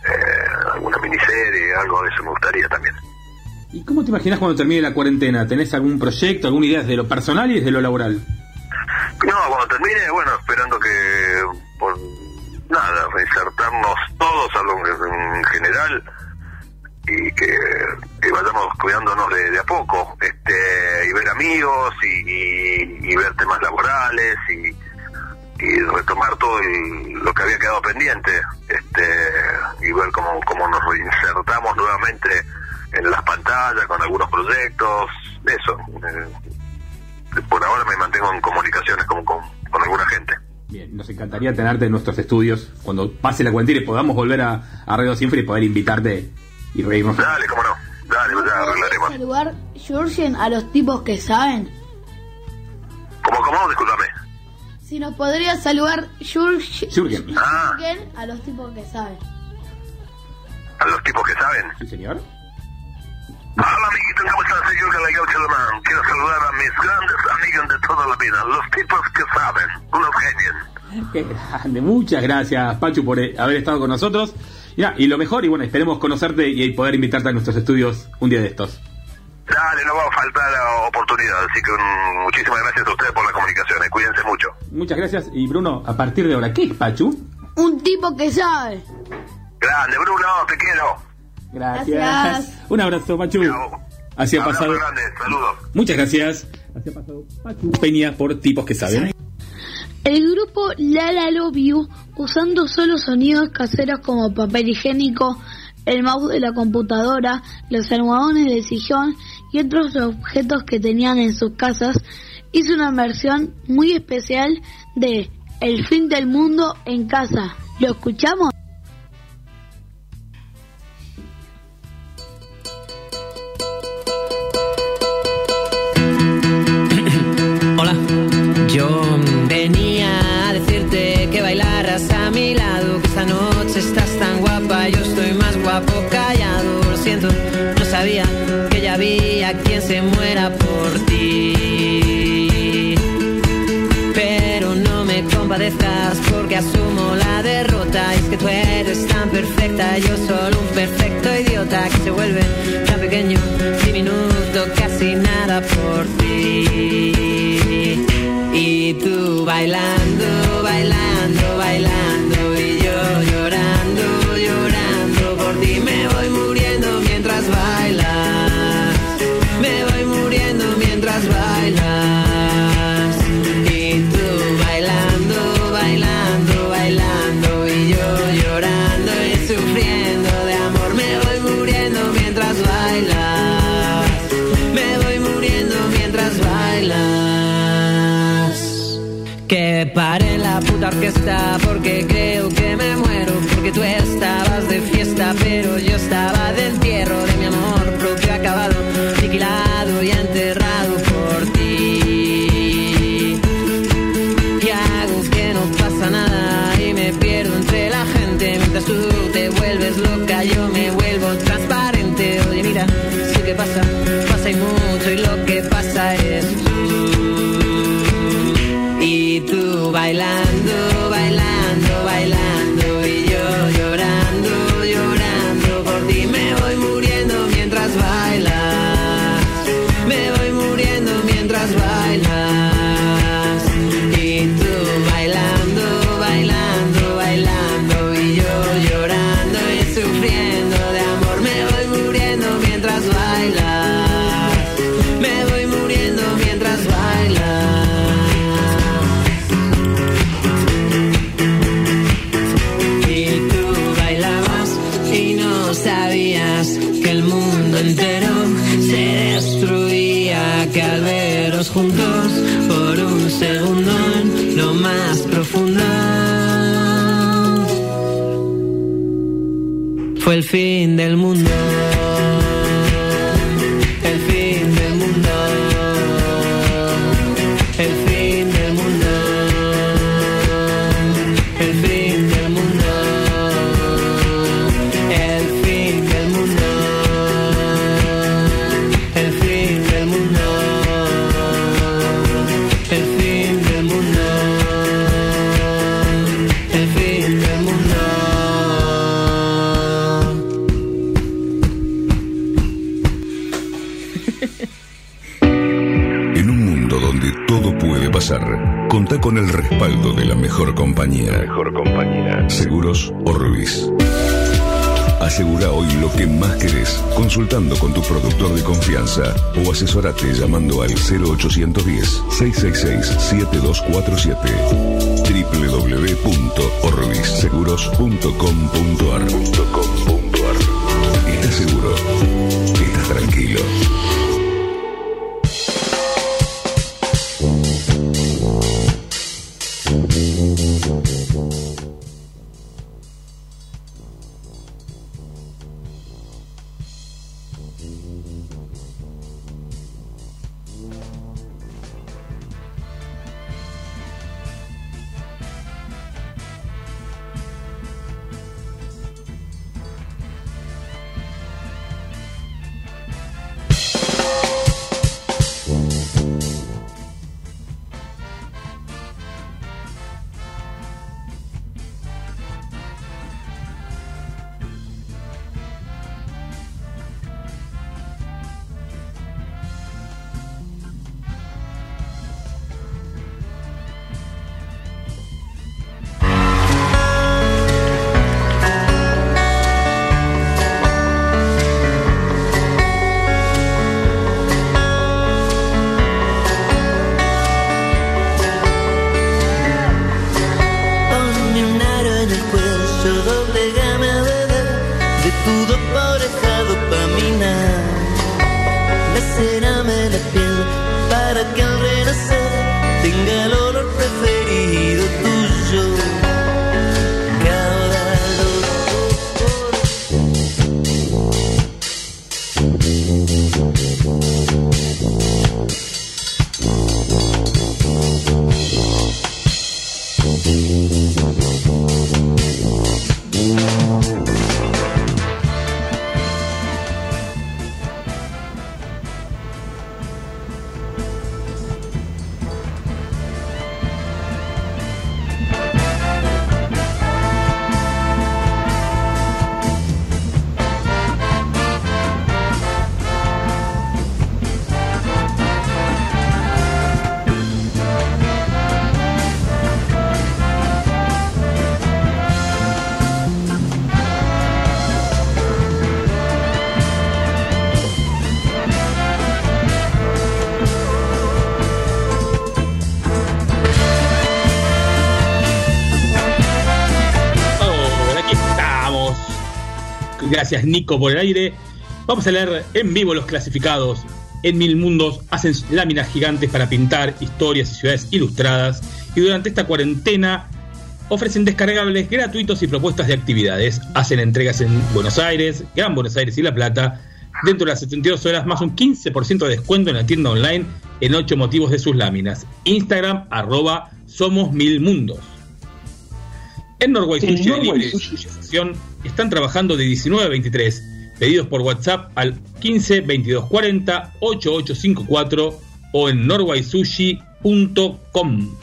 eh, alguna miniserie, algo de eso me gustaría también. ¿Y cómo te imaginas cuando termine la cuarentena? ¿Tenés algún proyecto, alguna idea desde lo personal y desde lo laboral? No, cuando termine, bueno, esperando que, por nada, reinsertarnos todos a lo- en general y que, que vayamos cuidándonos de, de a poco, este, y ver amigos y, ver temas laborales y, y retomar todo el- lo que había quedado pendiente, este, y ver cómo, cómo nos reinsertamos nuevamente en las pantallas con algunos proyectos, eso. eh, por ahora me mantengo en comunicaciones con, con, alguna gente. Bien, nos encantaría tenerte en nuestros estudios cuando pase la cuarentena y podamos volver a, a Siempre y poder invitarte y reírnos. Dale, cómo no. Dale, ya arreglaremos. saludar Jurgen a los tipos que saben? ¿Cómo, cómo? Discúlpame. Si nos podría saludar Jurgen, Jürgen. Ah. A los tipos que saben. A los tipos que saben. Sí, señor. Hola, amiguito, ¿cómo estás? Soy Jürgen Legaucho Alemán. Quiero saludar a mis grandes amigos de toda la vida, los tipos que saben, unos genios. Qué <laughs> grande. Muchas gracias, Pachu, por eh, haber estado con nosotros. Ya, y lo mejor, y bueno, esperemos conocerte y poder invitarte a nuestros estudios un día de estos. Dale, no va a faltar la oportunidad, así que muchísimas gracias a ustedes por la comunicación, eh, cuídense mucho. Muchas gracias. Y Bruno, a partir de ahora, ¿qué es Pachu? Un tipo que sabe. Grande, Bruno, te quiero. Gracias. Gracias. Un abrazo, Pachu. Así ha Abrazo pasado. grande, saludos. Muchas gracias. Así ha pasado Pachu Peña por tipos que saben. El grupo La La Love You, usando solo sonidos caseros como papel higiénico, el mouse de la computadora, los almohadones de sillón y otros objetos que tenían en sus casas, hizo una versión muy especial de El fin del mundo en casa. ¿Lo escuchamos? Hola, yo venía a decirte que bailaras a mi lado, que esta noche estás tan guapa, yo estoy más guapo callado, lo siento, no sabía que ya había quien se muera por ti. Pero no me compadezcas porque asumo la derrota, y es que tú eres tan perfecta, yo solo un perfecto idiota que se vuelve tan pequeño, diminuto, casi nada por ti. Y tú bailando, bailando, bailando llamando al 0810-666-7247 www.orbisseguros.com.ar Gracias Nico por el aire. Vamos a leer en vivo los clasificados. En Mil Mundos hacen láminas gigantes para pintar historias y ciudades ilustradas. Y durante esta cuarentena Ofrecen descargables gratuitos y propuestas de actividades. Hacen entregas en Buenos Aires, Gran Buenos Aires y La Plata. Dentro de las 72 horas, más un 15% de descuento en la tienda online en 8 motivos de sus láminas. Instagram, arroba Somos Mil Mundos. En Norway Sushi Asociación están trabajando de 19 a 23. Pedidos por WhatsApp al 15 22 40 8854 o en norwaysushi.com.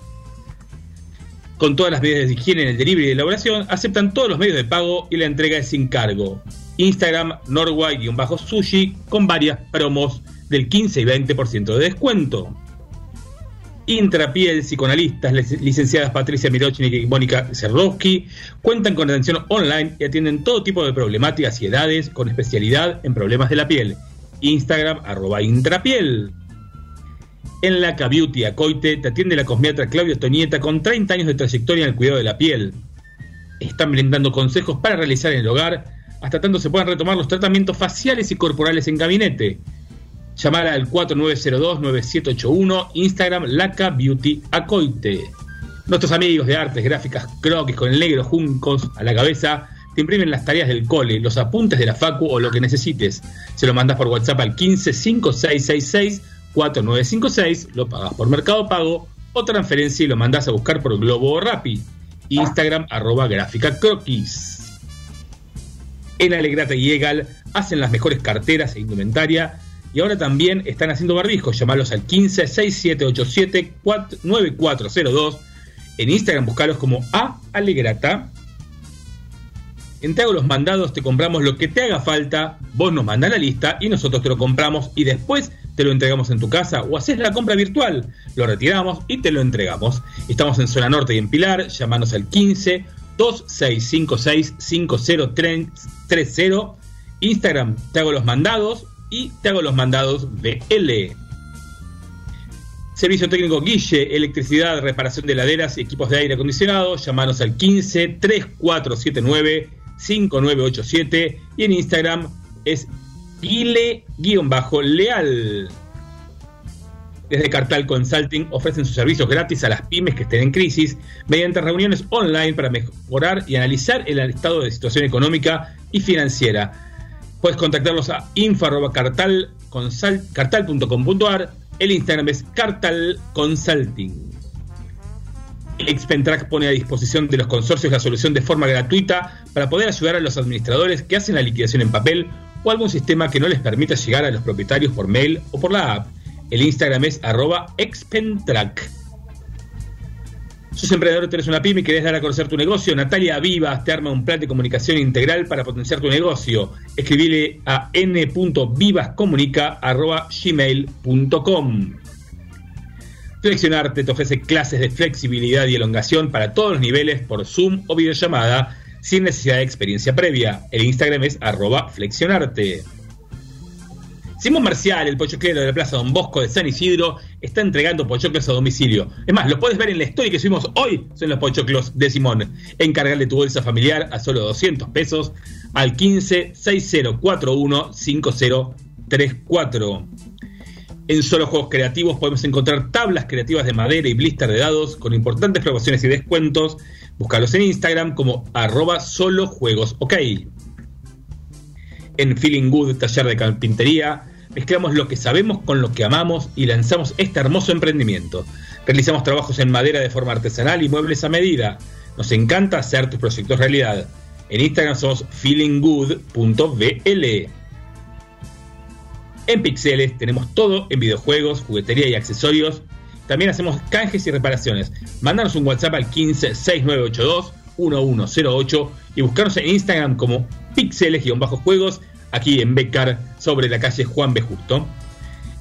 Con todas las medidas de higiene en el delivery y elaboración, aceptan todos los medios de pago y la entrega es sin cargo. Instagram Norway-sushi con varias promos del 15 y 20% de descuento. Intrapiel, psicoanalistas, lic- licenciadas Patricia Mirochnik y Mónica Zerdowski, cuentan con atención online y atienden todo tipo de problemáticas y edades con especialidad en problemas de la piel. Instagram, arroba Intrapiel. En la Beauty Acoite te atiende la cosmiatra Claudia Toñeta con 30 años de trayectoria en el cuidado de la piel. Están brindando consejos para realizar en el hogar, hasta tanto se puedan retomar los tratamientos faciales y corporales en gabinete. Llamar al 4902-9781, Instagram Laca Beauty Acoite. Nuestros amigos de artes gráficas croquis con el negro juncos a la cabeza te imprimen las tareas del cole, los apuntes de la facu o lo que necesites. Se lo mandas por WhatsApp al 15 5666 4956, lo pagas por Mercado Pago o transferencia y lo mandas a buscar por Globo o Rappi. Instagram arroba gráfica croquis. En Alegrata y Egal hacen las mejores carteras e indumentaria y ahora también están haciendo barbijos. Llamalos al 15 6787 9402. En Instagram buscalos como A Alegrata. En Te hago los mandados te compramos lo que te haga falta, vos nos mandás la lista y nosotros te lo compramos y después te lo entregamos en tu casa o haces la compra virtual, lo retiramos y te lo entregamos. Estamos en zona norte y en Pilar, llamanos al 15 2656 5030, Instagram te hago los mandados y te hago los mandados BL. Servicio técnico Guille, electricidad, reparación de heladeras y equipos de aire acondicionado. Llamanos al 15 3479 5987 y en Instagram es Guile-leal. Desde Cartal Consulting ofrecen sus servicios gratis a las pymes que estén en crisis mediante reuniones online para mejorar y analizar el estado de situación económica y financiera. Puedes contactarlos a info.cartal.com.ar. El Instagram es Cartal Consulting. Expentrack pone a disposición de los consorcios la solución de forma gratuita para poder ayudar a los administradores que hacen la liquidación en papel o algún sistema que no les permita llegar a los propietarios por mail o por la app. El Instagram es arroba expentrack. Sos emprendedor, tenés una pyme y querés dar a conocer tu negocio. Natalia Vivas te arma un plan de comunicación integral para potenciar tu negocio. Escribile a n.vivascomunica.gmail.com Flexionarte te ofrece clases de flexibilidad y elongación para todos los niveles por Zoom o videollamada sin necesidad de experiencia previa. El Instagram es arroba flexionarte. Simón Marcial, el pochoclero de la Plaza Don Bosco de San Isidro, está entregando pochoclos a domicilio. Es más, lo puedes ver en la historia que subimos hoy, son los pochoclos de Simón. Encargarle tu bolsa familiar a solo 200 pesos al 15 6041 5034. En Solo Juegos Creativos podemos encontrar tablas creativas de madera y blister de dados con importantes promociones y descuentos. Búscalos en Instagram como arroba solo juegos ok. En Feeling Good, taller de carpintería, mezclamos lo que sabemos con lo que amamos y lanzamos este hermoso emprendimiento. Realizamos trabajos en madera de forma artesanal y muebles a medida. Nos encanta hacer tus proyectos realidad. En Instagram somos feelinggood.bl. En Pixeles tenemos todo en videojuegos, juguetería y accesorios. También hacemos canjes y reparaciones. Mándanos un WhatsApp al 15 6982 1108 y buscarnos en Instagram como pixeles-juegos aquí en Becar sobre la calle Juan B. Justo.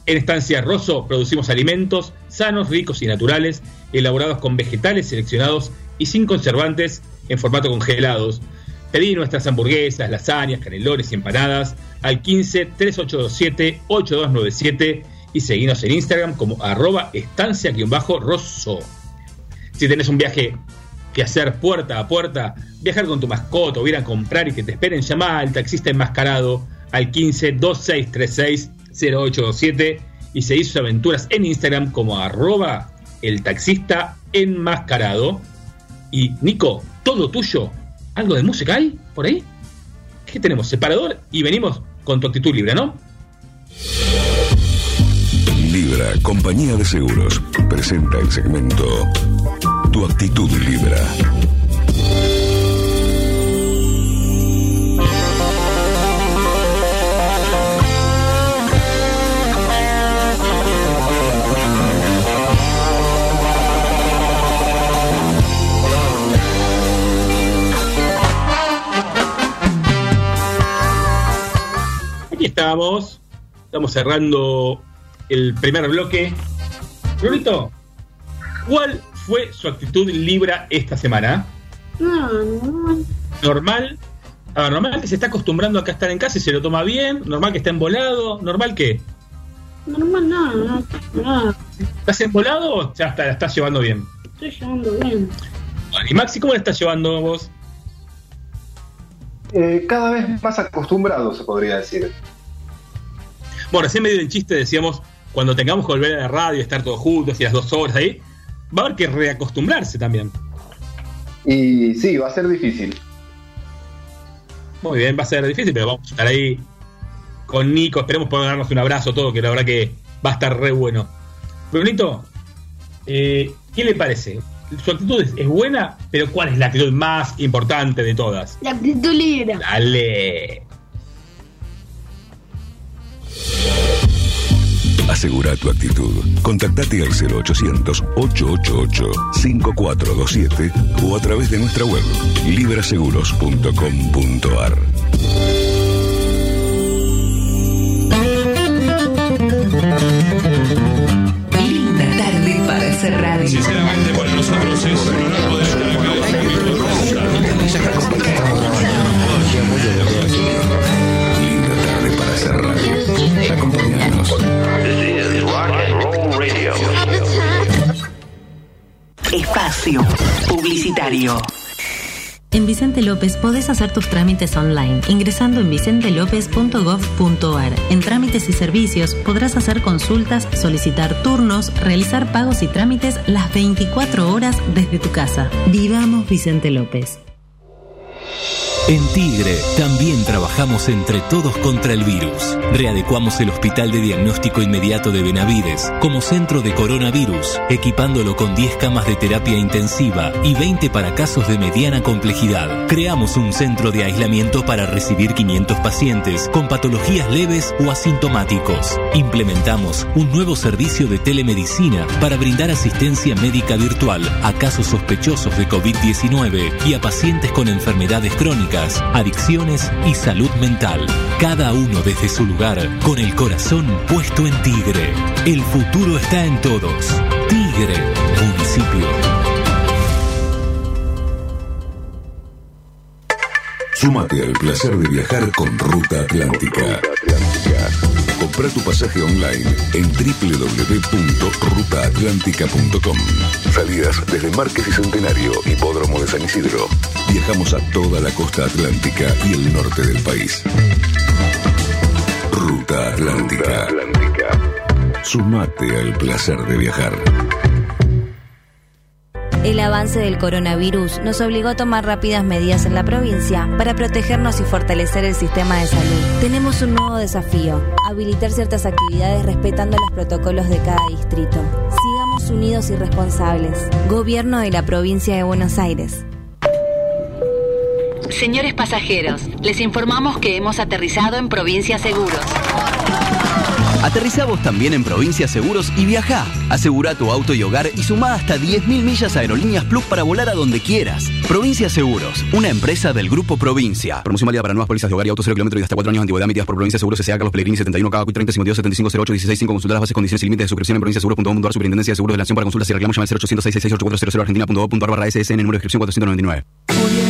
En Estancia Rosso producimos alimentos sanos, ricos y naturales, elaborados con vegetales seleccionados y sin conservantes en formato congelados. Pedí nuestras hamburguesas, lasañas, canelones y empanadas al 15 3827 8297 y seguinos en Instagram como arroba estancia-rosso. Si tenés un viaje que hacer puerta a puerta, viajar con tu mascota o ir a comprar y que te esperen, llama al taxista enmascarado al 15 2636 0827 y seguís sus aventuras en Instagram como arroba el taxista enmascarado. Y Nico, todo tuyo. ¿Algo de música hay por ahí? ¿Qué tenemos? Separador y venimos con tu actitud libre, ¿no? Libra, compañía de seguros, presenta el segmento Tu actitud Libra. Aquí estamos. Estamos cerrando el primer bloque. Brunito, ¿cuál fue su actitud Libra esta semana? No, no. ¿Normal? A ver, normal que se está acostumbrando acá a estar en casa y se lo toma bien. Normal que está embolado. ¿Normal qué? Normal, no, no, no. ¿Estás embolado o ya está- la estás llevando bien? Estoy llevando bien. Y Maxi, ¿cómo la estás llevando vos? Eh, cada vez más acostumbrado, se podría decir. Bueno, recién medio en chiste decíamos, cuando tengamos que volver a la radio y estar todos juntos y las dos horas ahí, va a haber que reacostumbrarse también. Y sí, va a ser difícil. Muy bien, va a ser difícil, pero vamos a estar ahí con Nico. Esperemos poder darnos un abrazo todo, que la verdad que va a estar re bueno. Brunito, eh, ¿qué le parece? Su actitud es, es buena, pero ¿cuál es la actitud más importante de todas? La actitud libre. Dale. Asegura tu actitud. Contactate al 0800-888-5427 o a través de nuestra web libraseguros.com.ar. Linda tarde para hacer radio. Sinceramente, para nosotros es un honor poder Publicitario. En Vicente López podés hacer tus trámites online ingresando en vicentelopez.gov.ar. En trámites y servicios podrás hacer consultas, solicitar turnos, realizar pagos y trámites las 24 horas desde tu casa. Vivamos Vicente López. En Tigre también trabajamos entre todos contra el virus. Readecuamos el Hospital de Diagnóstico Inmediato de Benavides como centro de coronavirus, equipándolo con 10 camas de terapia intensiva y 20 para casos de mediana complejidad. Creamos un centro de aislamiento para recibir 500 pacientes con patologías leves o asintomáticos. Implementamos un nuevo servicio de telemedicina para brindar asistencia médica virtual a casos sospechosos de COVID-19 y a pacientes con enfermedades crónicas, adicciones y salud mental. Cada uno desde su lugar, con el corazón puesto en Tigre. El futuro está en todos. Tigre, municipio. Súmate al placer de viajar con Ruta Atlántica. Compra tu pasaje online en www.rutaatlántica.com. Salidas desde Márquez y Centenario, Hipódromo de San Isidro. Viajamos a toda la costa atlántica y el norte del país. Ruta Atlántica. Sumate al placer de viajar. El avance del coronavirus nos obligó a tomar rápidas medidas en la provincia para protegernos y fortalecer el sistema de salud. Tenemos un nuevo desafío, habilitar ciertas actividades respetando los protocolos de cada distrito. Sigamos unidos y responsables. Gobierno de la provincia de Buenos Aires. Señores pasajeros, les informamos que hemos aterrizado en Provincia Seguros. Aterriza vos también en Provincia Seguros y viaja. Asegura tu auto y hogar y suma hasta 10.000 millas a Aerolíneas Plus para volar a donde quieras. Provincia Seguros, una empresa del Grupo Provincia. Promoción válida para nuevas pólizas de hogar y auto 0 kilómetros y hasta 4 años de antigüedad emitidas por Provincia Seguros S.A. Carlos Pellegrini 71 KQ 30 52 75 08 16 5 Consultar las bases, condiciones y límites de suscripción en provinciaseguros.com.ar Superintendencia de Seguros de la Nación para consultas y reclamos llama al 0800 666 argentina.gov.ar barra SSN número de inscripción 499.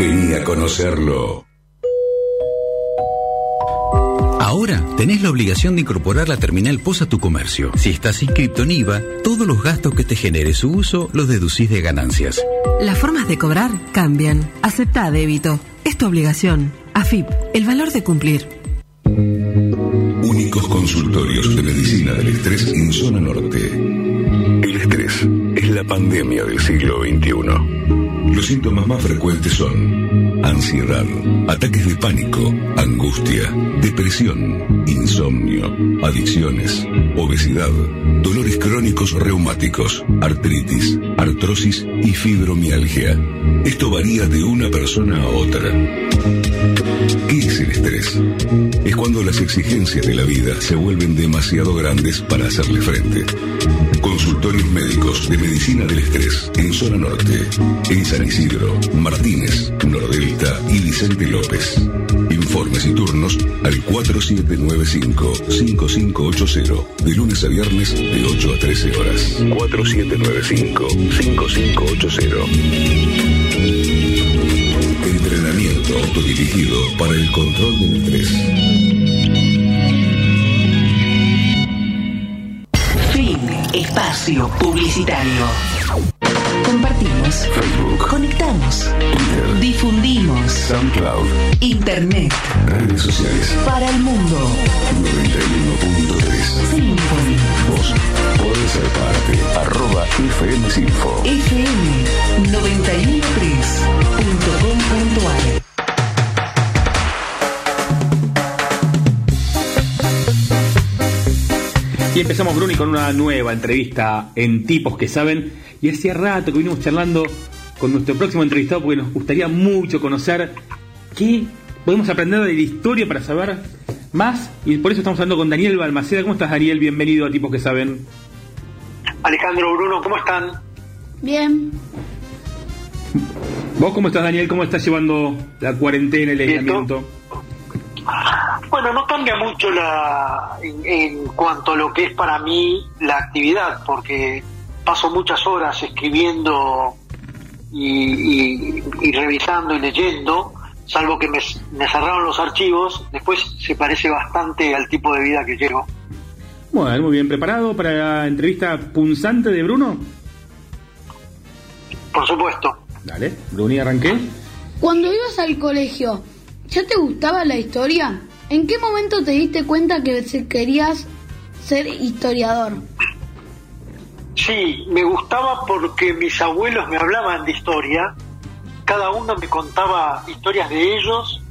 Vení a conocerlo. Ahora tenés la obligación de incorporar la terminal POS a tu comercio. Si estás inscripto en IVA, todos los gastos que te genere su uso los deducís de ganancias. Las formas de cobrar cambian. Acepta débito. Es tu obligación. AFIP, el valor de cumplir. Únicos consultorios de medicina del estrés en zona norte. El estrés es la pandemia del siglo XXI. Los síntomas más frecuentes son ansiedad, ataques de pánico, angustia, depresión, insomnio, adicciones, obesidad, dolores crónicos reumáticos, artritis, artrosis y fibromialgia. Esto varía de una persona a otra. ¿Qué es el estrés? Es cuando las exigencias de la vida se vuelven demasiado grandes para hacerle frente. Consultorios médicos de medicina del estrés en zona norte, en San Isidro, Martínez, Y Vicente López. Informes y turnos al 4795-5580, de lunes a viernes de 8 a 13 horas. 4795-5580. Entrenamiento autodirigido para el control del estrés. Fin. Espacio publicitario. Compartimos. Facebook. Conectamos. Difundimos. SoundCloud. Internet. Redes sociales. Para el mundo. 91.3. Sinfony. Vos podés ser parte. Arroba FM Sinfo. FM 913.com.ar Y empezamos, Bruni, con una nueva entrevista en Tipos que Saben. Y hacía rato que vinimos charlando con nuestro próximo entrevistado porque nos gustaría mucho conocer qué podemos aprender de la historia para saber más. Y por eso estamos hablando con Daniel Balmaceda. ¿Cómo estás, Daniel? Bienvenido a Tipos que Saben. Alejandro, Bruno, ¿cómo están? Bien. ¿Vos cómo estás, Daniel? ¿Cómo estás llevando la cuarentena, el aislamiento? Bueno, no cambia mucho la, en, en cuanto a lo que es para mí la actividad, porque paso muchas horas escribiendo y, y- y revisando y leyendo, salvo que me, me cerraron los archivos, después se parece bastante al tipo de vida que llevo. Bueno, muy bien. ¿Preparado para la entrevista punzante de Bruno? Por supuesto. Dale, Bruni, arranqué. Cuando ibas al colegio, ¿ya te gustaba la historia? ¿En qué momento te diste cuenta que se- querías ser historiador? Sí, me gustaba porque mis abuelos me hablaban de historia, cada uno me contaba historias de ellos,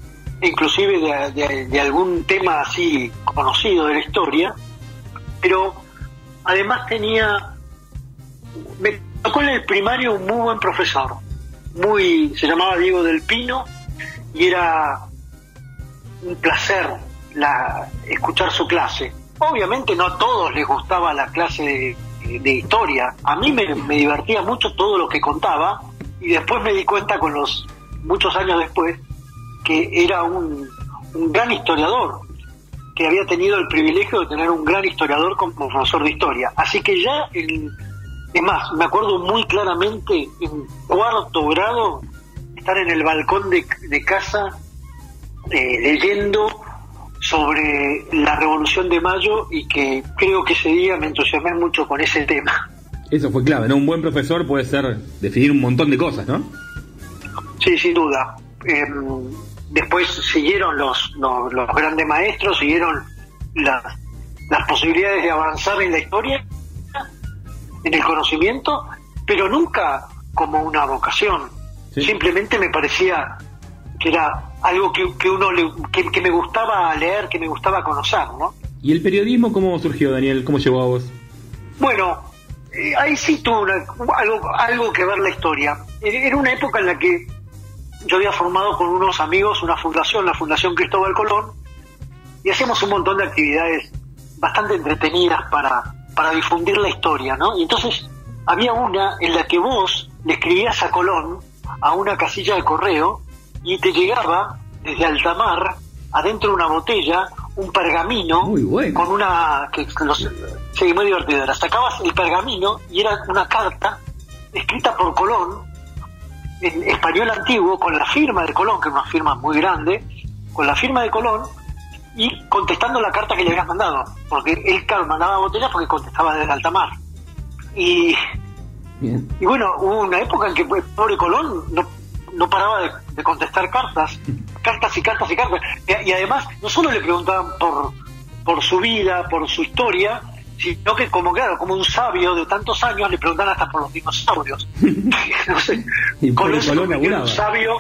inclusive de, algún tema así conocido de la historia, pero además tenía, me tocó en el primario un muy buen profesor, muy, se llamaba Diego del Pino y era un placer la, escuchar su clase. Obviamente no a todos les gustaba la clase de, de historia. A mí me, divertía mucho todo lo que contaba y después me di cuenta con los muchos años después que era un, gran historiador, que había tenido el privilegio de tener un gran historiador como profesor de historia. Así que ya, es más, me acuerdo muy claramente en cuarto grado estar en el balcón de, de casa eh, leyendo sobre la Revolución de Mayo y que creo que ese día me entusiasmé mucho con ese tema. Eso fue clave, ¿no? Un buen profesor puede ser definir un montón de cosas, ¿no? Sí, sin duda. Eh, después siguieron los, los, los grandes maestros, siguieron las, las posibilidades de avanzar en la historia, en el conocimiento, pero nunca como una vocación. Simplemente me parecía que era algo que, que uno le, que, que me gustaba leer, que me gustaba conocer, ¿no? ¿Y el periodismo cómo surgió, Daniel? ¿Cómo llegó a vos? Bueno, eh, ahí sí tuvo una- algo, algo que ver la historia. Era era una época en la que yo había formado con unos amigos una fundación, la Fundación Cristóbal Colón, y hacíamos un montón de actividades bastante entretenidas para, para difundir la historia, ¿no? Y entonces había una en la que vos le escribías a Colón a una casilla de correo y te llegaba desde alta mar, adentro de una botella, un pergamino con una... que los, sí, muy divertido. Era, Sacabas el pergamino y era una carta escrita por Colón en español antiguo con la firma de Colón, que es una firma muy grande, con la firma de Colón y contestando la carta que le habías mandado, porque él claro, mandaba botellas porque contestaba desde alta mar. Y, y bueno, hubo una época en que pues, pobre Colón no, no paraba de, de contestar cartas, cartas y cartas y cartas. Y, y además, no solo le preguntaban por, por su vida, por su historia, sino que como claro, como un sabio de tantos años le preguntaban hasta por los dinosaurios. <laughs> no sé, Y por Colón se Colón convirtió en un sabio.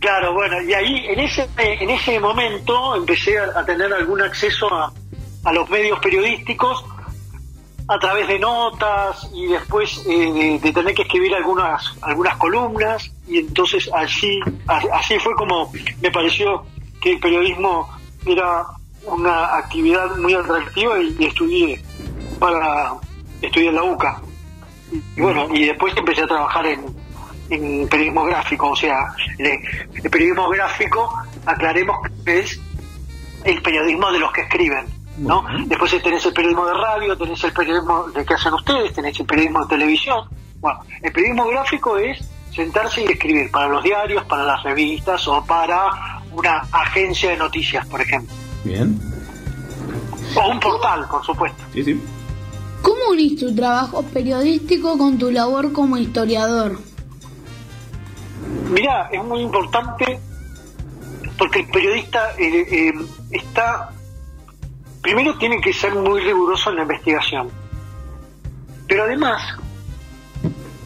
Claro, bueno, y ahí en ese en ese momento empecé a, a tener algún acceso a, a los medios periodísticos a través de notas y después eh, de, tener que escribir algunas algunas columnas. Y entonces así así fue como me pareció que el periodismo era una actividad muy atractiva y, estudié para estudié en la UCA. Y bueno y después empecé a trabajar en, en periodismo gráfico. O sea el, el periodismo gráfico aclaremos que es el periodismo de los que escriben ¿no? Después tenés el periodismo de radio, tenés el periodismo de que hacen ustedes, tenés el periodismo de televisión. Bueno, el periodismo gráfico es sentarse y escribir para los diarios, para las revistas o para una agencia de noticias, por ejemplo. Bien. O un portal, por supuesto. Sí, sí. ¿Cómo unís tu trabajo periodístico con tu labor como historiador? Mirá, es muy importante porque el periodista eh, eh, está, primero tiene que ser muy riguroso en la investigación, pero además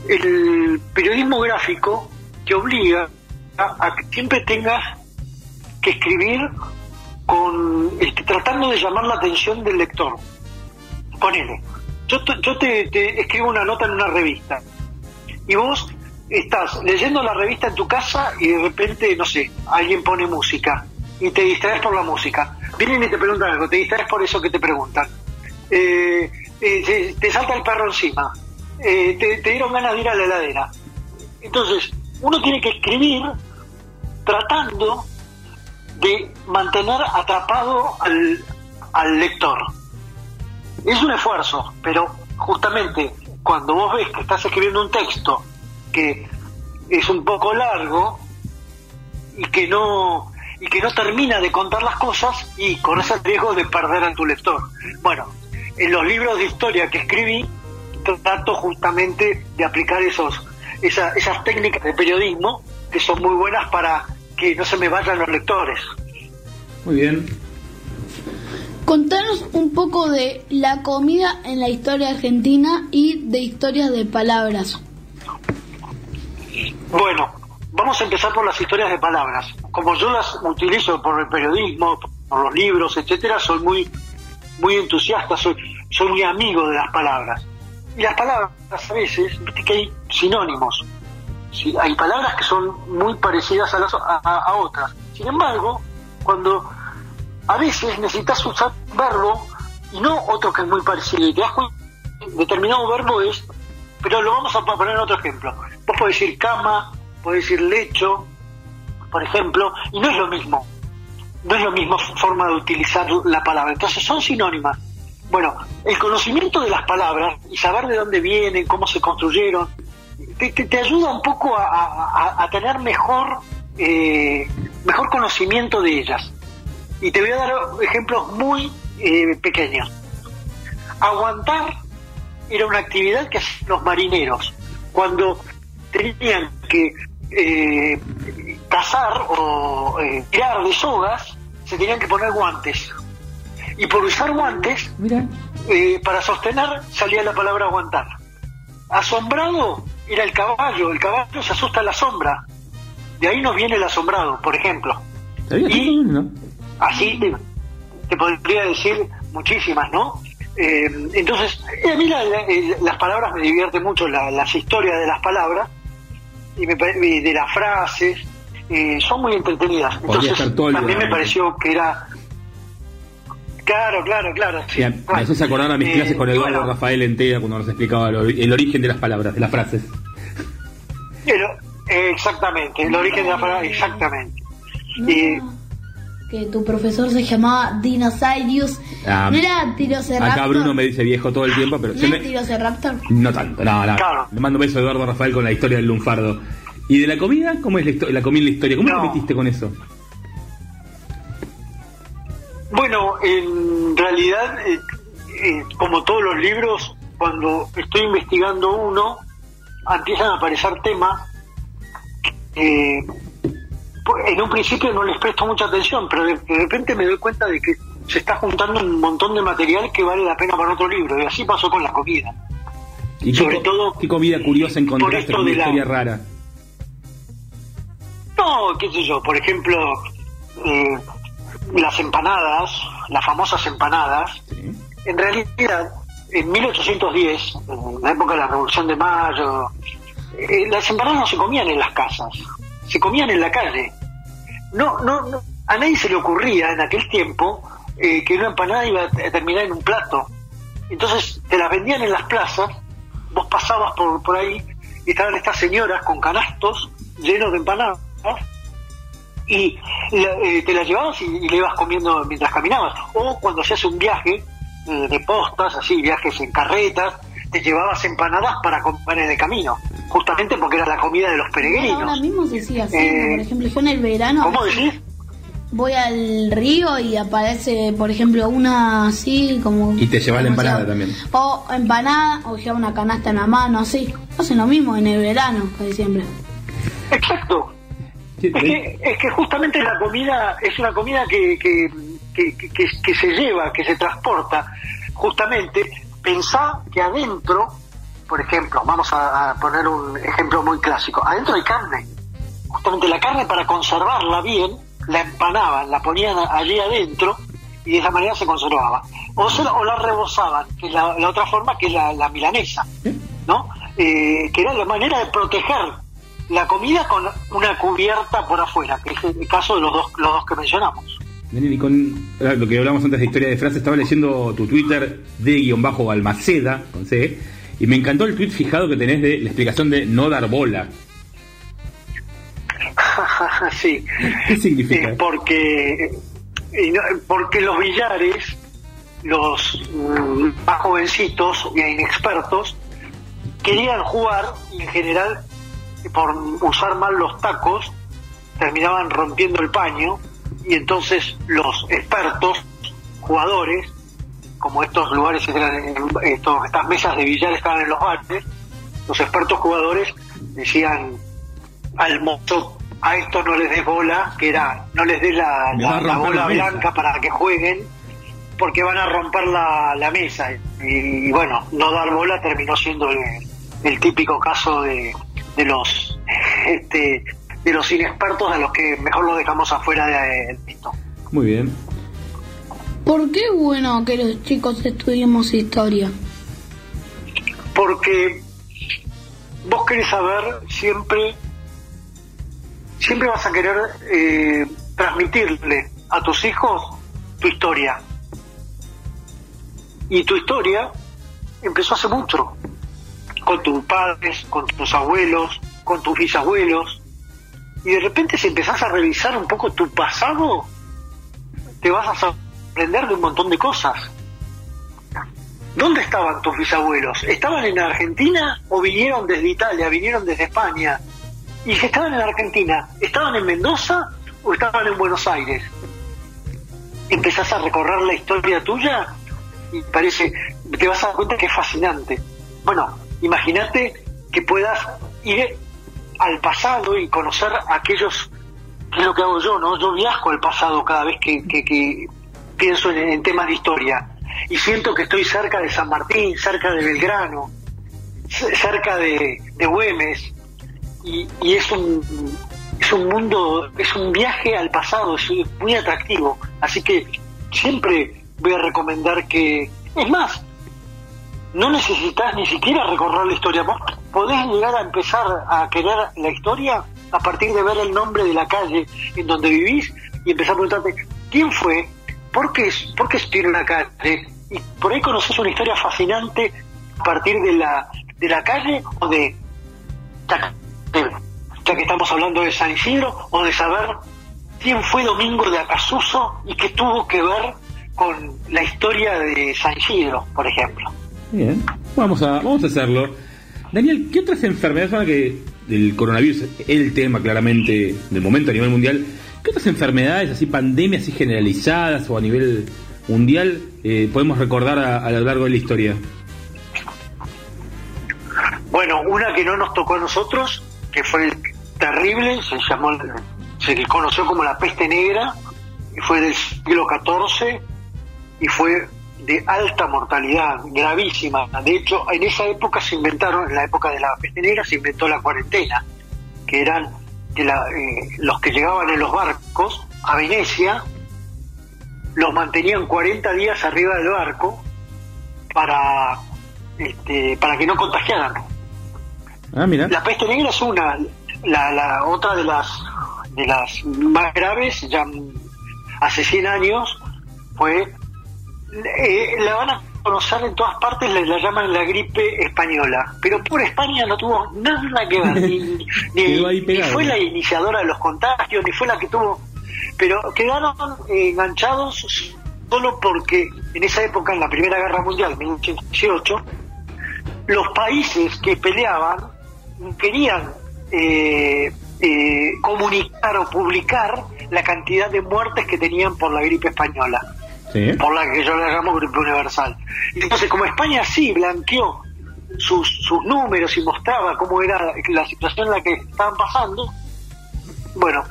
el periodismo gráfico te obliga a, que siempre tengas que escribir con este, tratando de llamar la atención del lector. Ponele, yo, yo te, te escribo una nota en una revista y vos estás leyendo la revista en tu casa y de repente, no sé, alguien pone música y te distraes por la música. Vienen y te preguntan algo, te distraes por eso que te preguntan. Eh, eh, te, salta el perro encima, Eh, te, te dieron ganas de ir a la heladera. Entonces, uno tiene que escribir tratando de mantener atrapado al, al lector. Es un esfuerzo, pero justamente cuando vos ves que estás escribiendo un texto que es un poco largo y que no y que no termina de contar las cosas y con ese riesgo de perder a tu lector. Bueno, en los libros de historia que escribí trato justamente de aplicar esos esa- esas técnicas de periodismo que son muy buenas para que no se me vayan los lectores. Muy bien. Contanos un poco de la comida en la historia argentina y de historias de palabras. Bueno, vamos a empezar por las historias de palabras. Como yo las utilizo por el periodismo, por los libros, etcétera, soy muy muy entusiasta, soy soy muy amigo de las palabras. Y las palabras a veces, viste que hay sinónimos. Hay palabras que son muy parecidas a, las, a, otras. Sin embargo, cuando a veces necesitas usar un verbo y no otro que es muy parecido, y te das cuenta determinado verbo es, pero lo vamos a poner en otro ejemplo. Vos podés decir cama, decir lecho, por ejemplo, y no es lo mismo. No es la misma forma de utilizar la palabra. Entonces son sinónimas. Bueno, el conocimiento de las palabras y saber de dónde vienen, cómo se construyeron, te, ayuda un poco a- a tener mejor, eh, mejor conocimiento de ellas. Y te voy a dar ejemplos muy eh, pequeños. Aguantar era una actividad que hacían los marineros cuando tenían que eh, cazar o eh, tirar de sogas, se tenían que poner guantes. Y por usar guantes, eh, para sostener salía la palabra aguantar. Asombrado era el caballo, el caballo se asusta a la sombra. De ahí nos viene el asombrado, por ejemplo. Y así te, te podría decir muchísimas, ¿no? Eh, entonces, a mí la- la- las palabras me divierten mucho, la- las historias de las palabras y, me de las frases, eh, son muy entretenidas. Podría Entonces, estar todo el también me pareció que era... Claro, claro, claro. sí. Mira, me haces acordar a mis Eh, clases con Eduardo bueno, Rafael Entera cuando nos explicaba el, ori- el origen de las palabras, de las frases. Pero, eh, exactamente, el origen de la palabra, exactamente. Eh, Que tu profesor se llamaba Dinosaurius. Ah, no era Tirociraptor. Acá Bruno me dice viejo todo el tiempo, pero ¿No me- Tirociraptor? no tanto, no, no. Le mando un beso a Eduardo Rafael con la historia del lunfardo. ¿Y de la comida? ¿Cómo es la, histo- la comida y la historia? ¿Cómo te metiste con eso? Bueno, en realidad, eh, eh, como todos los libros, cuando estoy investigando uno, empiezan a aparecer temas que pues, en un principio no les presto mucha atención, pero de, de repente me doy cuenta de que se está juntando un montón de material que vale la pena para otro libro, y así pasó con la comida. ¿Y qué, Sobre co- todo qué comida curiosa encontraste con una de la- historia rara? No, qué sé yo, por ejemplo, eh, las empanadas, las famosas empanadas, en realidad, en 1810, en la época de la Revolución de Mayo, eh, las empanadas no se comían en las casas, se comían en la calle. No, no, no, a nadie se le ocurría en aquel tiempo eh, que una empanada iba a terminar en un plato. Entonces te las vendían en las plazas, vos pasabas por, por ahí y estaban estas señoras con canastos llenos de empanadas y la- eh, te las llevabas y, y le ibas comiendo mientras caminabas. O cuando hacías un viaje eh, de postas, así, viajes en carretas, te llevabas empanadas para comer en el camino, justamente porque era la comida de los Ahora peregrinos. mismo se sigue haciendo. Eh, por ejemplo, yo en el verano. ¿Cómo decís? Voy al río y aparece, por ejemplo, una así como. Y te llevas la empanada sea, también. O empanada, o lleva una canasta en la mano, así. Hacen lo mismo en el verano, casi siempre. Exacto. Es que, es que justamente la comida es una comida que, que, que- que- que se lleva, que se transporta. Justamente, pensá que adentro, por ejemplo, vamos a, poner un ejemplo muy clásico, adentro hay carne. Justamente la carne para conservarla bien, la empanaban, la ponían allí adentro y de esa manera se conservaba. O, se o la rebozaban, que es la, la otra forma que es la, la milanesa, ¿no? Eh, que era la manera de proteger la comida con una cubierta por afuera, que es el caso de los dos, los dos que mencionamos. Daniel, y con lo que hablamos antes de historia de frases, estaba leyendo tu Twitter de guion bajo Almaceda, con C, y me encantó el tweet fijado que tenés de la explicación de no dar bola. <laughs> sí. ¿Qué significa? Eh, porque, porque los billares, los mm, más jovencitos e inexpertos, querían jugar y en general, por usar mal los tacos, terminaban rompiendo el paño y entonces los expertos, jugadores, como estos lugares, estos- estas mesas de billar estaban en los bares, los expertos jugadores decían al mozo a esto no les des bola, que era no les des la, la- bola la blanca para que jueguen, porque van a romper la, la mesa. Y, bueno, no dar bola terminó siendo el, el típico caso de, de los <laughs> este, de los inexpertos a los que mejor lo dejamos afuera del pito. Muy bien. ¿Por qué es bueno que los chicos estudiemos historia? porque vos querés saber siempre, siempre vas a querer eh, transmitirle a tus hijos tu historia. Y tu historia empezó hace mucho, con tus padres, con tus abuelos, con tus bisabuelos. Y de repente si empezás a revisar un poco tu pasado, te vas a sorprender de un montón de cosas. ¿Dónde estaban tus bisabuelos? ¿Estaban en Argentina o vinieron desde Italia, vinieron desde España? Y si estaban en Argentina, ¿estaban en Mendoza o estaban en Buenos Aires? Empezás a recorrer la historia tuya y parece, te vas a dar cuenta que es fascinante. Bueno, imagínate que puedas ir al pasado y conocer aquellos, que es lo que hago yo, ¿no? Yo viajo al pasado cada vez que, que- que pienso en, temas de historia. Y siento que estoy cerca de San Martín, cerca de Belgrano, cerca de, de Güemes. Y, y es un es un mundo, es un viaje al pasado, es muy atractivo, así que siempre voy a recomendar que, es más, no necesitas ni siquiera recorrer la historia, vos podés llegar a empezar a querer la historia a partir de ver el nombre de la calle en donde vivís y empezar a preguntarte quién fue, por qué, por qué tiene una calle y por ahí conoces una historia fascinante a partir de la, de la calle o de ya que estamos hablando de San Isidro o de saber quién fue Domingo de Acasuso y qué tuvo que ver con la historia de San Isidro, por ejemplo. Bien, vamos a, vamos a hacerlo. Daniel, ¿qué otras enfermedades, ahora que el coronavirus es el tema claramente del momento a nivel mundial, qué otras enfermedades, así pandemias así generalizadas o a nivel mundial, eh, podemos recordar a, lo largo de la historia? Bueno, una que no nos tocó a nosotros, que fue terrible, se llamó, se conoció como la peste negra, y fue del siglo XIV y fue de alta mortalidad, gravísima. De hecho, en esa época se inventaron, en la época de la peste negra, se inventó la cuarentena, que eran que la- eh, los que llegaban en los barcos a Venecia, los mantenían 40 días arriba del barco para, este, para que no contagiaran. Ah, mira. La peste negra es una, la, la otra de las de las más graves, ya hace 100 años, fue, eh, la van a conocer en todas partes, la, la llaman la gripe española, pero por España no tuvo nada que ver, <laughs> ni, ni- ni fue la iniciadora de los contagios, ni fue la que tuvo, pero quedaron eh, enganchados solo porque en esa época, en la Primera Guerra Mundial, 1918, los países que peleaban querían eh, eh, comunicar o publicar la cantidad de muertes que tenían por la gripe española, Por la que yo la llamo gripe universal. Entonces, como España sí blanqueó sus, sus números y mostraba cómo era la situación en la que estaban pasando, bueno,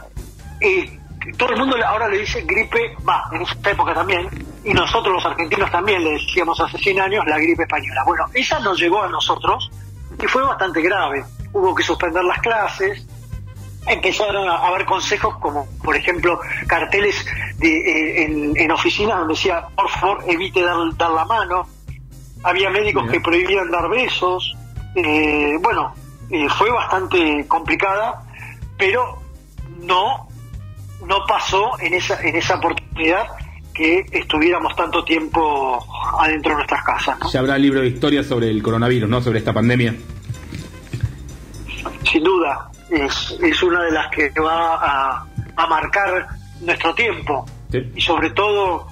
eh, todo el mundo ahora le dice gripe, va, en esa época también, y nosotros los argentinos también le decíamos hace 100 años la gripe española. Bueno, esa nos llegó a nosotros y fue bastante grave. Hubo que suspender las clases, empezaron a haber consejos como, por ejemplo, carteles de, eh, en, en oficinas donde decía, por favor, evite dar, dar la mano. Había médicos que prohibían dar besos. Eh, bueno, eh, fue bastante complicada, pero no, no pasó en esa, en esa oportunidad que estuviéramos tanto tiempo adentro de nuestras casas. ¿no? Ya habrá libro de historia sobre el coronavirus, ¿no? Sobre esta pandemia. sin duda es, es una de las que va a, a marcar nuestro tiempo. Y sobre todo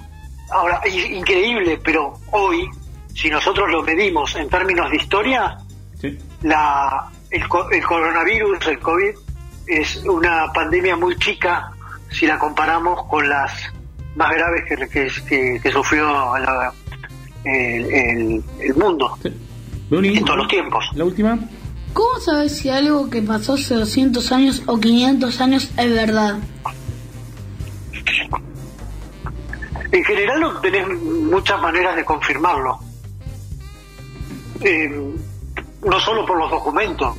ahora es increíble pero hoy si nosotros lo medimos en términos de historia la el, el coronavirus el covid es una pandemia muy chica si la comparamos con las más graves que, que, sufrió la- el, el- el mundo. En todos los tiempos. La última. ¿Cómo sabes si algo que pasó hace 200 años o 500 años es verdad? En general tenés muchas maneras de confirmarlo. Eh, no solo por los documentos,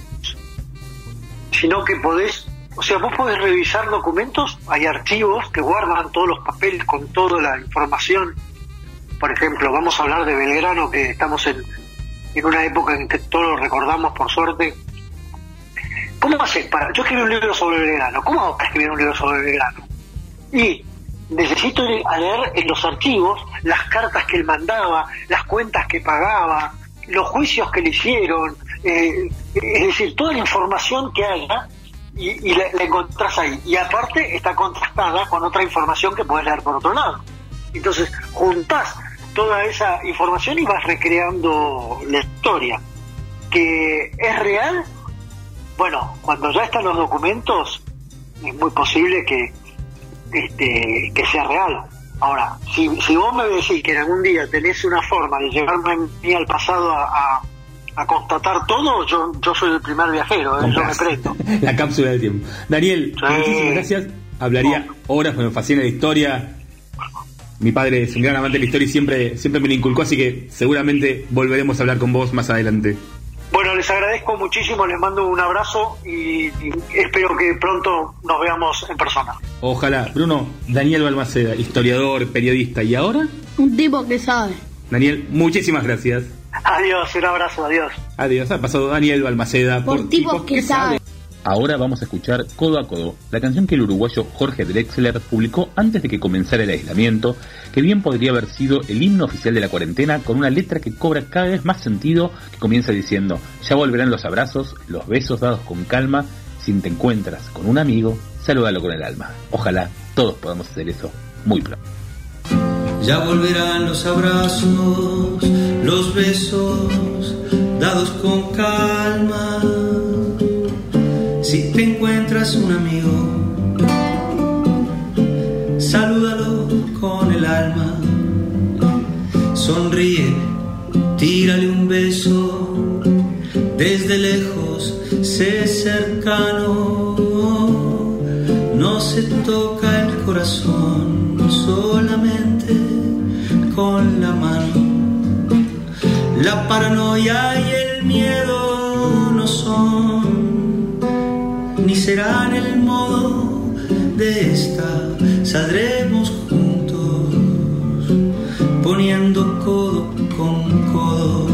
sino que podés, o sea, vos podés revisar documentos, hay archivos que guardan todos los papeles con toda la información. Por ejemplo, vamos a hablar de Belgrano, que estamos en, en una época en que todos lo recordamos por suerte. ¿Cómo haces para.? Yo escribí un libro sobre Belgrano. ¿Cómo hago para escribir un libro sobre Belgrano? Y necesito ir a leer en los archivos las cartas que él mandaba, las cuentas que pagaba, los juicios que le hicieron, eh, es decir, toda la información que haya y, y la, la encontrás ahí. Y aparte está contrastada con otra información que puedes leer por otro lado. Entonces, juntás toda esa información y vas recreando la historia. ¿Que es real? Bueno, cuando ya están los documentos, es muy posible que, este, que sea real. Ahora, si, si vos me decís que en algún día tenés una forma de llevarme a mí al pasado a, a- a constatar todo, yo, yo soy el primer viajero, ¿eh? yo me prendo. <laughs> La cápsula del tiempo. Daniel, muchísimas gracias. Hablaría horas, me fascina la historia. Mi padre es un gran amante de la historia y siempre, siempre me lo inculcó, así que seguramente volveremos a hablar con vos más adelante. Bueno, les agradezco muchísimo, les mando un abrazo y, y espero que pronto nos veamos en persona. Ojalá. Bruno, Daniel Balmaceda, historiador, periodista. ¿Y ahora? Un tipo que sabe. Daniel, muchísimas gracias. Adiós, un abrazo, adiós. Adiós. Ha pasado Daniel Balmaceda Por tipos que saben. Ahora vamos a escuchar Codo a Codo, la canción que el uruguayo Jorge Drexler publicó antes de que comenzara el aislamiento, que bien podría haber sido el himno oficial de la cuarentena con una letra que cobra cada vez más sentido, que comienza diciendo, ya volverán los abrazos, los besos dados con calma, si te encuentras con un amigo, salúdalo con el alma. Ojalá todos podamos hacer eso muy pronto. Ya volverán los abrazos, los besos, dados con calma. Si te encuentras un amigo, salúdalo con el alma. Sonríe, tírale un beso, desde lejos, sé cercano. No se toca el corazón solamente con la mano. La paranoia y el miedo no son, ni serán el modo de esta. Saldremos juntos, poniendo codo con codo.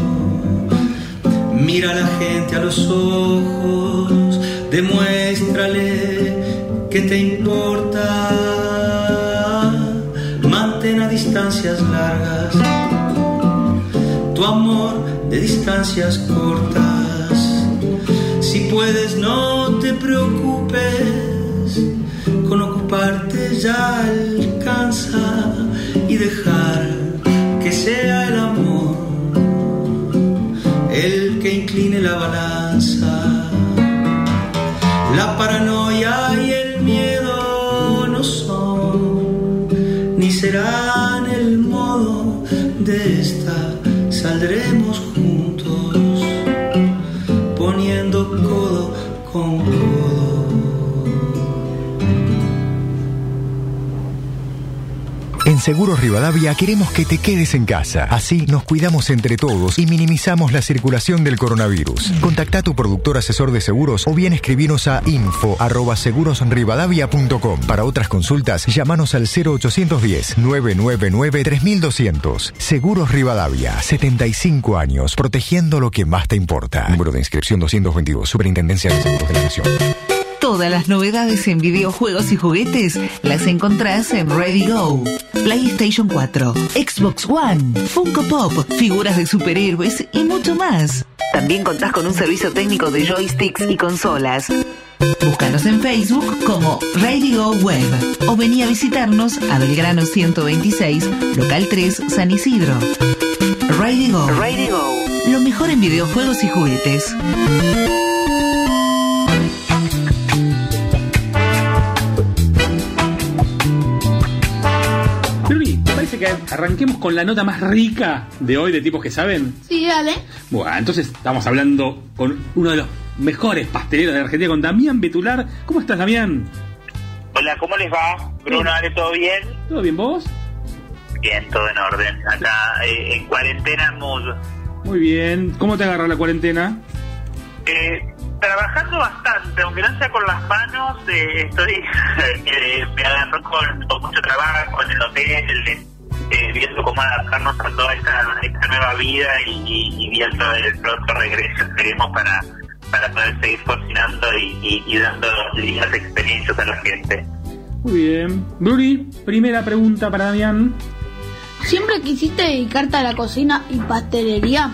Mira a la gente a los ojos, demuéstrale que te importa. Mantén a distancias largas tu amor de distancias cortas. Si puedes, no preocupes, con ocuparte ya alcanza y dejar que sea el amor el que incline la balanza. La paranoia Seguros Rivadavia queremos que te quedes en casa. Así nos cuidamos entre todos y minimizamos la circulación del coronavirus. Contacta a tu productor asesor de seguros o bien escribinos a info@segurosrivadavia.com. Para otras consultas, llámanos al 0810 999 3200. Seguros Rivadavia, 75 años, protegiendo lo que más te importa. Número de inscripción 222, Superintendencia de Seguros de la Nación. Todas las novedades en videojuegos y juguetes las encontrás en Ready Go. PlayStation 4, Xbox One, Funko Pop, figuras de superhéroes y mucho más. También contás con un servicio técnico de joysticks y consolas. Búscanos en Facebook como Radio Web o vení a visitarnos a Belgrano 126, local 3, San Isidro. Radio Go. Radio Go. Lo mejor en videojuegos y juguetes. Que arranquemos con la nota más rica de hoy de tipos que saben? Sí, dale. Bueno, entonces estamos hablando con uno de los mejores pasteleros de Argentina, con Damián Betular. ¿Cómo estás, Damián? Hola, ¿cómo les va? Bruno, ¿Ale, todo bien? ¿Todo bien vos? Bien, todo en orden. Acá eh, en cuarentena mood. Muy bien. ¿Cómo te agarra la cuarentena? Eh, trabajando bastante, aunque no sea con las manos, eh, estoy <laughs> eh, me agarró con, con mucho trabajo en el hotel, eh, viendo cómo adaptarnos a toda esta, esta nueva vida y, y- y viendo el pronto regreso, esperemos, para, para poder seguir cocinando y, y- y dando lindas experiencias a la gente. Muy bien. Bruni, primera pregunta para Damián. ¿Siempre quisiste dedicarte a la cocina y pastelería?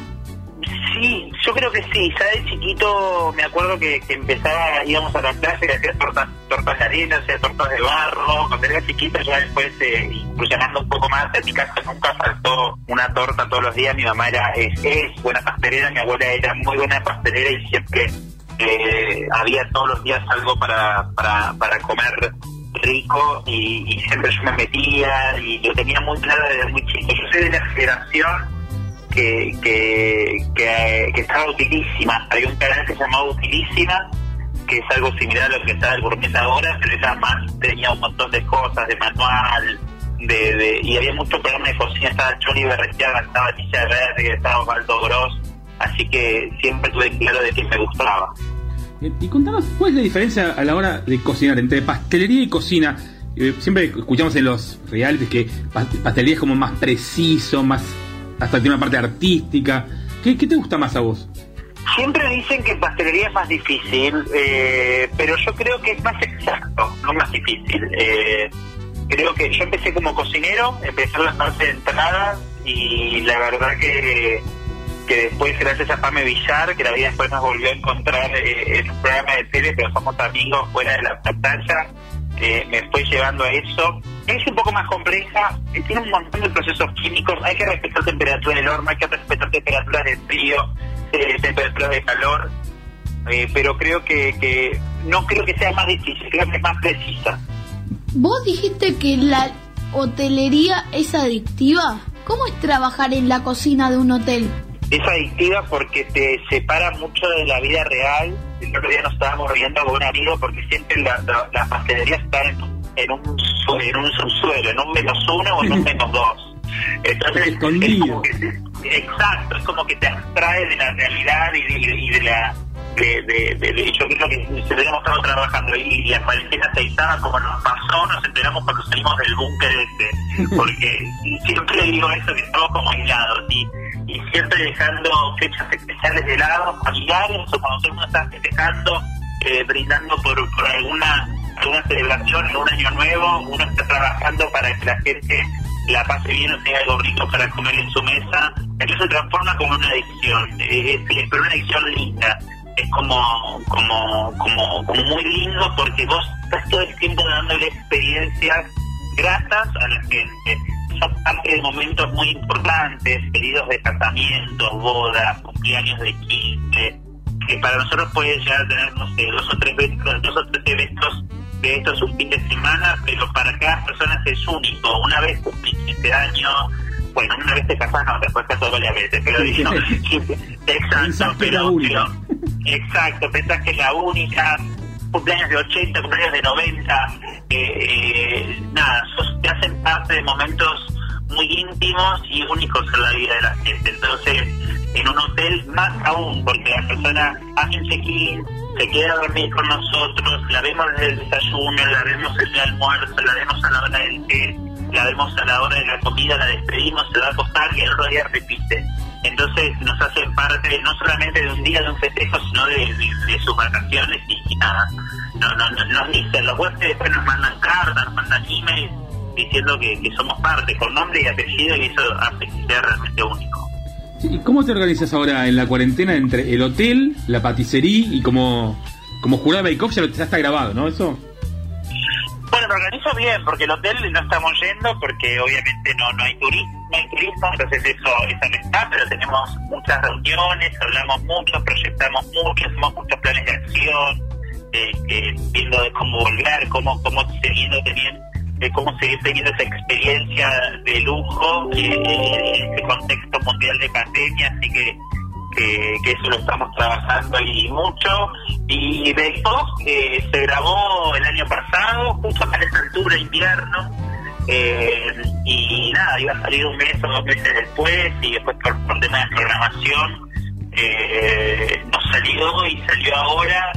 Sí, yo creo que sí. Ya de chiquito me acuerdo que, empezaba, íbamos a la clase y hacía tortas, tortas de arena, hacía tortas de barro. Cuando era chiquito ya después, eh, incursionando un poco más, en mi casa nunca faltó una torta todos los días. Mi mamá era es, buena pastelera, mi abuela era muy buena pastelera y siempre eh, había todos los días algo para, comer rico y, y siempre yo me metía y yo tenía muy claro desde muy chico. Yo soy de la generación que, que, estaba utilísima. Había un canal que se llamaba Utilísima, que es algo similar a lo que está el gourmet ahora, pero era más, tenía un montón de cosas, de manual, de, y había muchos programas de cocina, estaba Johnny Berretiaga, estaba Tisha Verde, estaba Osvaldo Gross, así que siempre tuve claro de que me gustaba. Eh, Y contanos, ¿cuál es la diferencia a la hora de cocinar entre pastelería y cocina? Eh, siempre escuchamos en los realities que pas- pastelería es como más preciso, más hasta tiene una parte artística. ¿Qué, qué te gusta más a vos? Siempre dicen que pastelería es más difícil, eh, pero yo creo que es más exacto, no más difícil. Eh, creo que yo empecé como cocinero, empecé en la parte de entradas y la verdad que, que después gracias a Pame Villar, que la vida después nos volvió a encontrar eh, en un programa de tele, pero somos amigos fuera de la pantalla, eh, me fue llevando a eso. Es un poco más compleja, eh, tiene un montón de procesos químicos, hay que respetar temperatura del horno, hay que respetar temperaturas de frío, eh, temperaturas de calor, eh, pero creo que, que no creo que sea más difícil, creo que es más precisa. Vos dijiste que la hotelería es adictiva. ¿Cómo es trabajar en la cocina de un hotel? Es adictiva porque te separa mucho de la vida real. El otro día nos estábamos riendo con un amigo porque siempre la, la, la pastelería está en, en un en un subsuelo, en un menos uno o en un menos dos. Entonces, es como que exacto, es como que te abstrae de la realidad y de, y de la de, de, de- de- yo creo que si hubiéramos estado trabajando y la cuarentena aceitada como nos pasó, nos enteramos cuando salimos del búnker este, porque siempre digo eso que estamos como aislados y, y siempre dejando fechas especiales de lado, familiares, o cuando todo el festejando, eh, brindando por, alguna alguna celebración, algún año nuevo, uno está trabajando para que la gente la pase bien o tenga algo rico para comer en su mesa, entonces se transforma como una adicción, es, es- pero una adicción linda, es como, como, como, como muy lindo porque vos estás todo el tiempo dándole experiencias gratas a la gente. Son parte de momentos muy importantes, pedidos de casamientos, bodas, cumpleaños de 15, que para nosotros puede llegar a tener, no sé, dos o tres eventos, dos o tres eventos de estos un fin de semana, pero para cada persona es único. Una vez cumplís 15 años, bueno, una vez te casas, no, después casas varias veces, pero digo, <laughs> exacto, pero, pero- exacto, pensás que es la única, cumpleaños de 80, cumpleaños de 90, eh, eh, nada, sos- te hacen parte de momentos muy íntimos y únicos en la vida de la gente. Entonces, en un hotel más aún, porque la persona hace un check-in, se queda a dormir con nosotros, la vemos desde el desayuno, la vemos en el almuerzo, la vemos a la hora del té, la vemos a la hora de la comida, la despedimos, se va a acostar y el otro día repite. Entonces nos hacen parte no solamente de un día de un festejo, sino de, sus vacaciones y, nada. No, no, no, nos dicen, los huéspedes después nos mandan cartas, nos mandan emails diciendo que, somos parte, con nombre y apellido, y eso hace que sea realmente único. ¿Y cómo te organizas ahora en la cuarentena entre el hotel, la paticería y como, como jurada Bake Off ya, lo- ya está grabado, ¿no? Eso. Bueno, me organizo bien, porque el hotel no estamos yendo, porque obviamente no, no hay turismo, no hay turismo, entonces eso, eso no está, pero tenemos muchas reuniones, hablamos mucho, proyectamos mucho, hacemos muchos planes de acción, eh, eh, viendo de cómo volver, cómo, cómo seguir teniendo de cómo seguir teniendo esa experiencia de lujo eh, en este contexto mundial de pandemia, así que, que, que eso lo estamos trabajando ahí mucho. Y de eh, se grabó el año pasado, justo a esa altura, invierno, eh, y nada, iba a salir un mes o dos meses después, y después por, por tema de programación eh, no salió y salió ahora,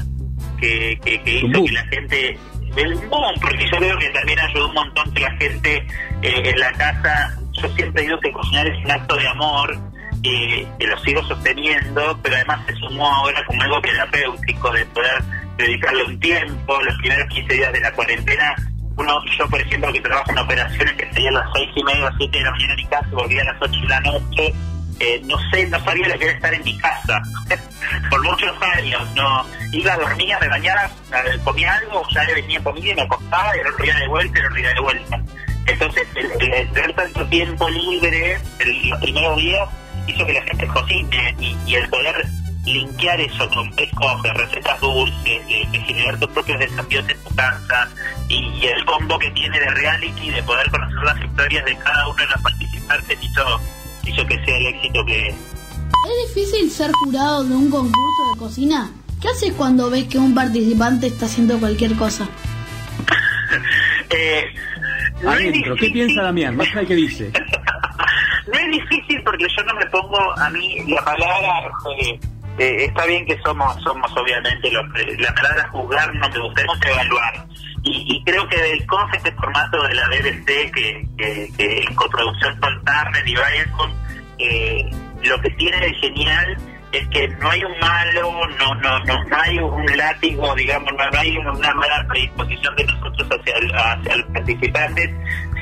que, que, que hizo que la gente el boom, porque yo veo que también ayudó un montón que la gente eh, en la casa, yo siempre digo que cocinar es un acto de amor, eh, que lo sigo sosteniendo, pero además se sumó ahora como algo terapéutico de poder dedicarle un tiempo, los primeros 15 días de la cuarentena, uno, yo por ejemplo que trabajo en operaciones que salía a las 6 y media, 7 de la mañana en mi casa, volvía a las 8 de la noche, eh, no sé, no sabía lo que era estar en mi casa. <laughs> Por muchos años, no. Iba, dormía, me bañaba, eh, comía algo, ya le venía comida y me acostaba y el otro de vuelta y el otro de vuelta. Entonces, el- el tener tanto tiempo libre el- los primeros días hizo que la gente cocine y, y el poder linkear eso con qué cosas, recetas dulces, de, de generar tus propios desafíos en tu casa y, y el combo que tiene de reality, de poder conocer las historias de cada uno de los participantes hizo, hizo que sea el éxito que es. ¿Es difícil ser jurado de un concurso de cocina? ¿Qué haces cuando ves que un participante está haciendo cualquier cosa? <laughs> Eh, Adentro, ¿qué piensa Damián? Más allá de qué dice. <laughs> No es difícil porque yo no me pongo a mí la palabra. eh, eh, está bien que somos, somos obviamente los, la palabra juzgar no me gusta, evaluar. Y, creo que del CONF, este formato de la BBC, que, en coproducción con Turner y Viacom, eh, lo que tiene de genial es que no hay un malo, no no no, no hay un látigo, digamos, no, hay una mala predisposición de nosotros hacia, el- hacia los participantes,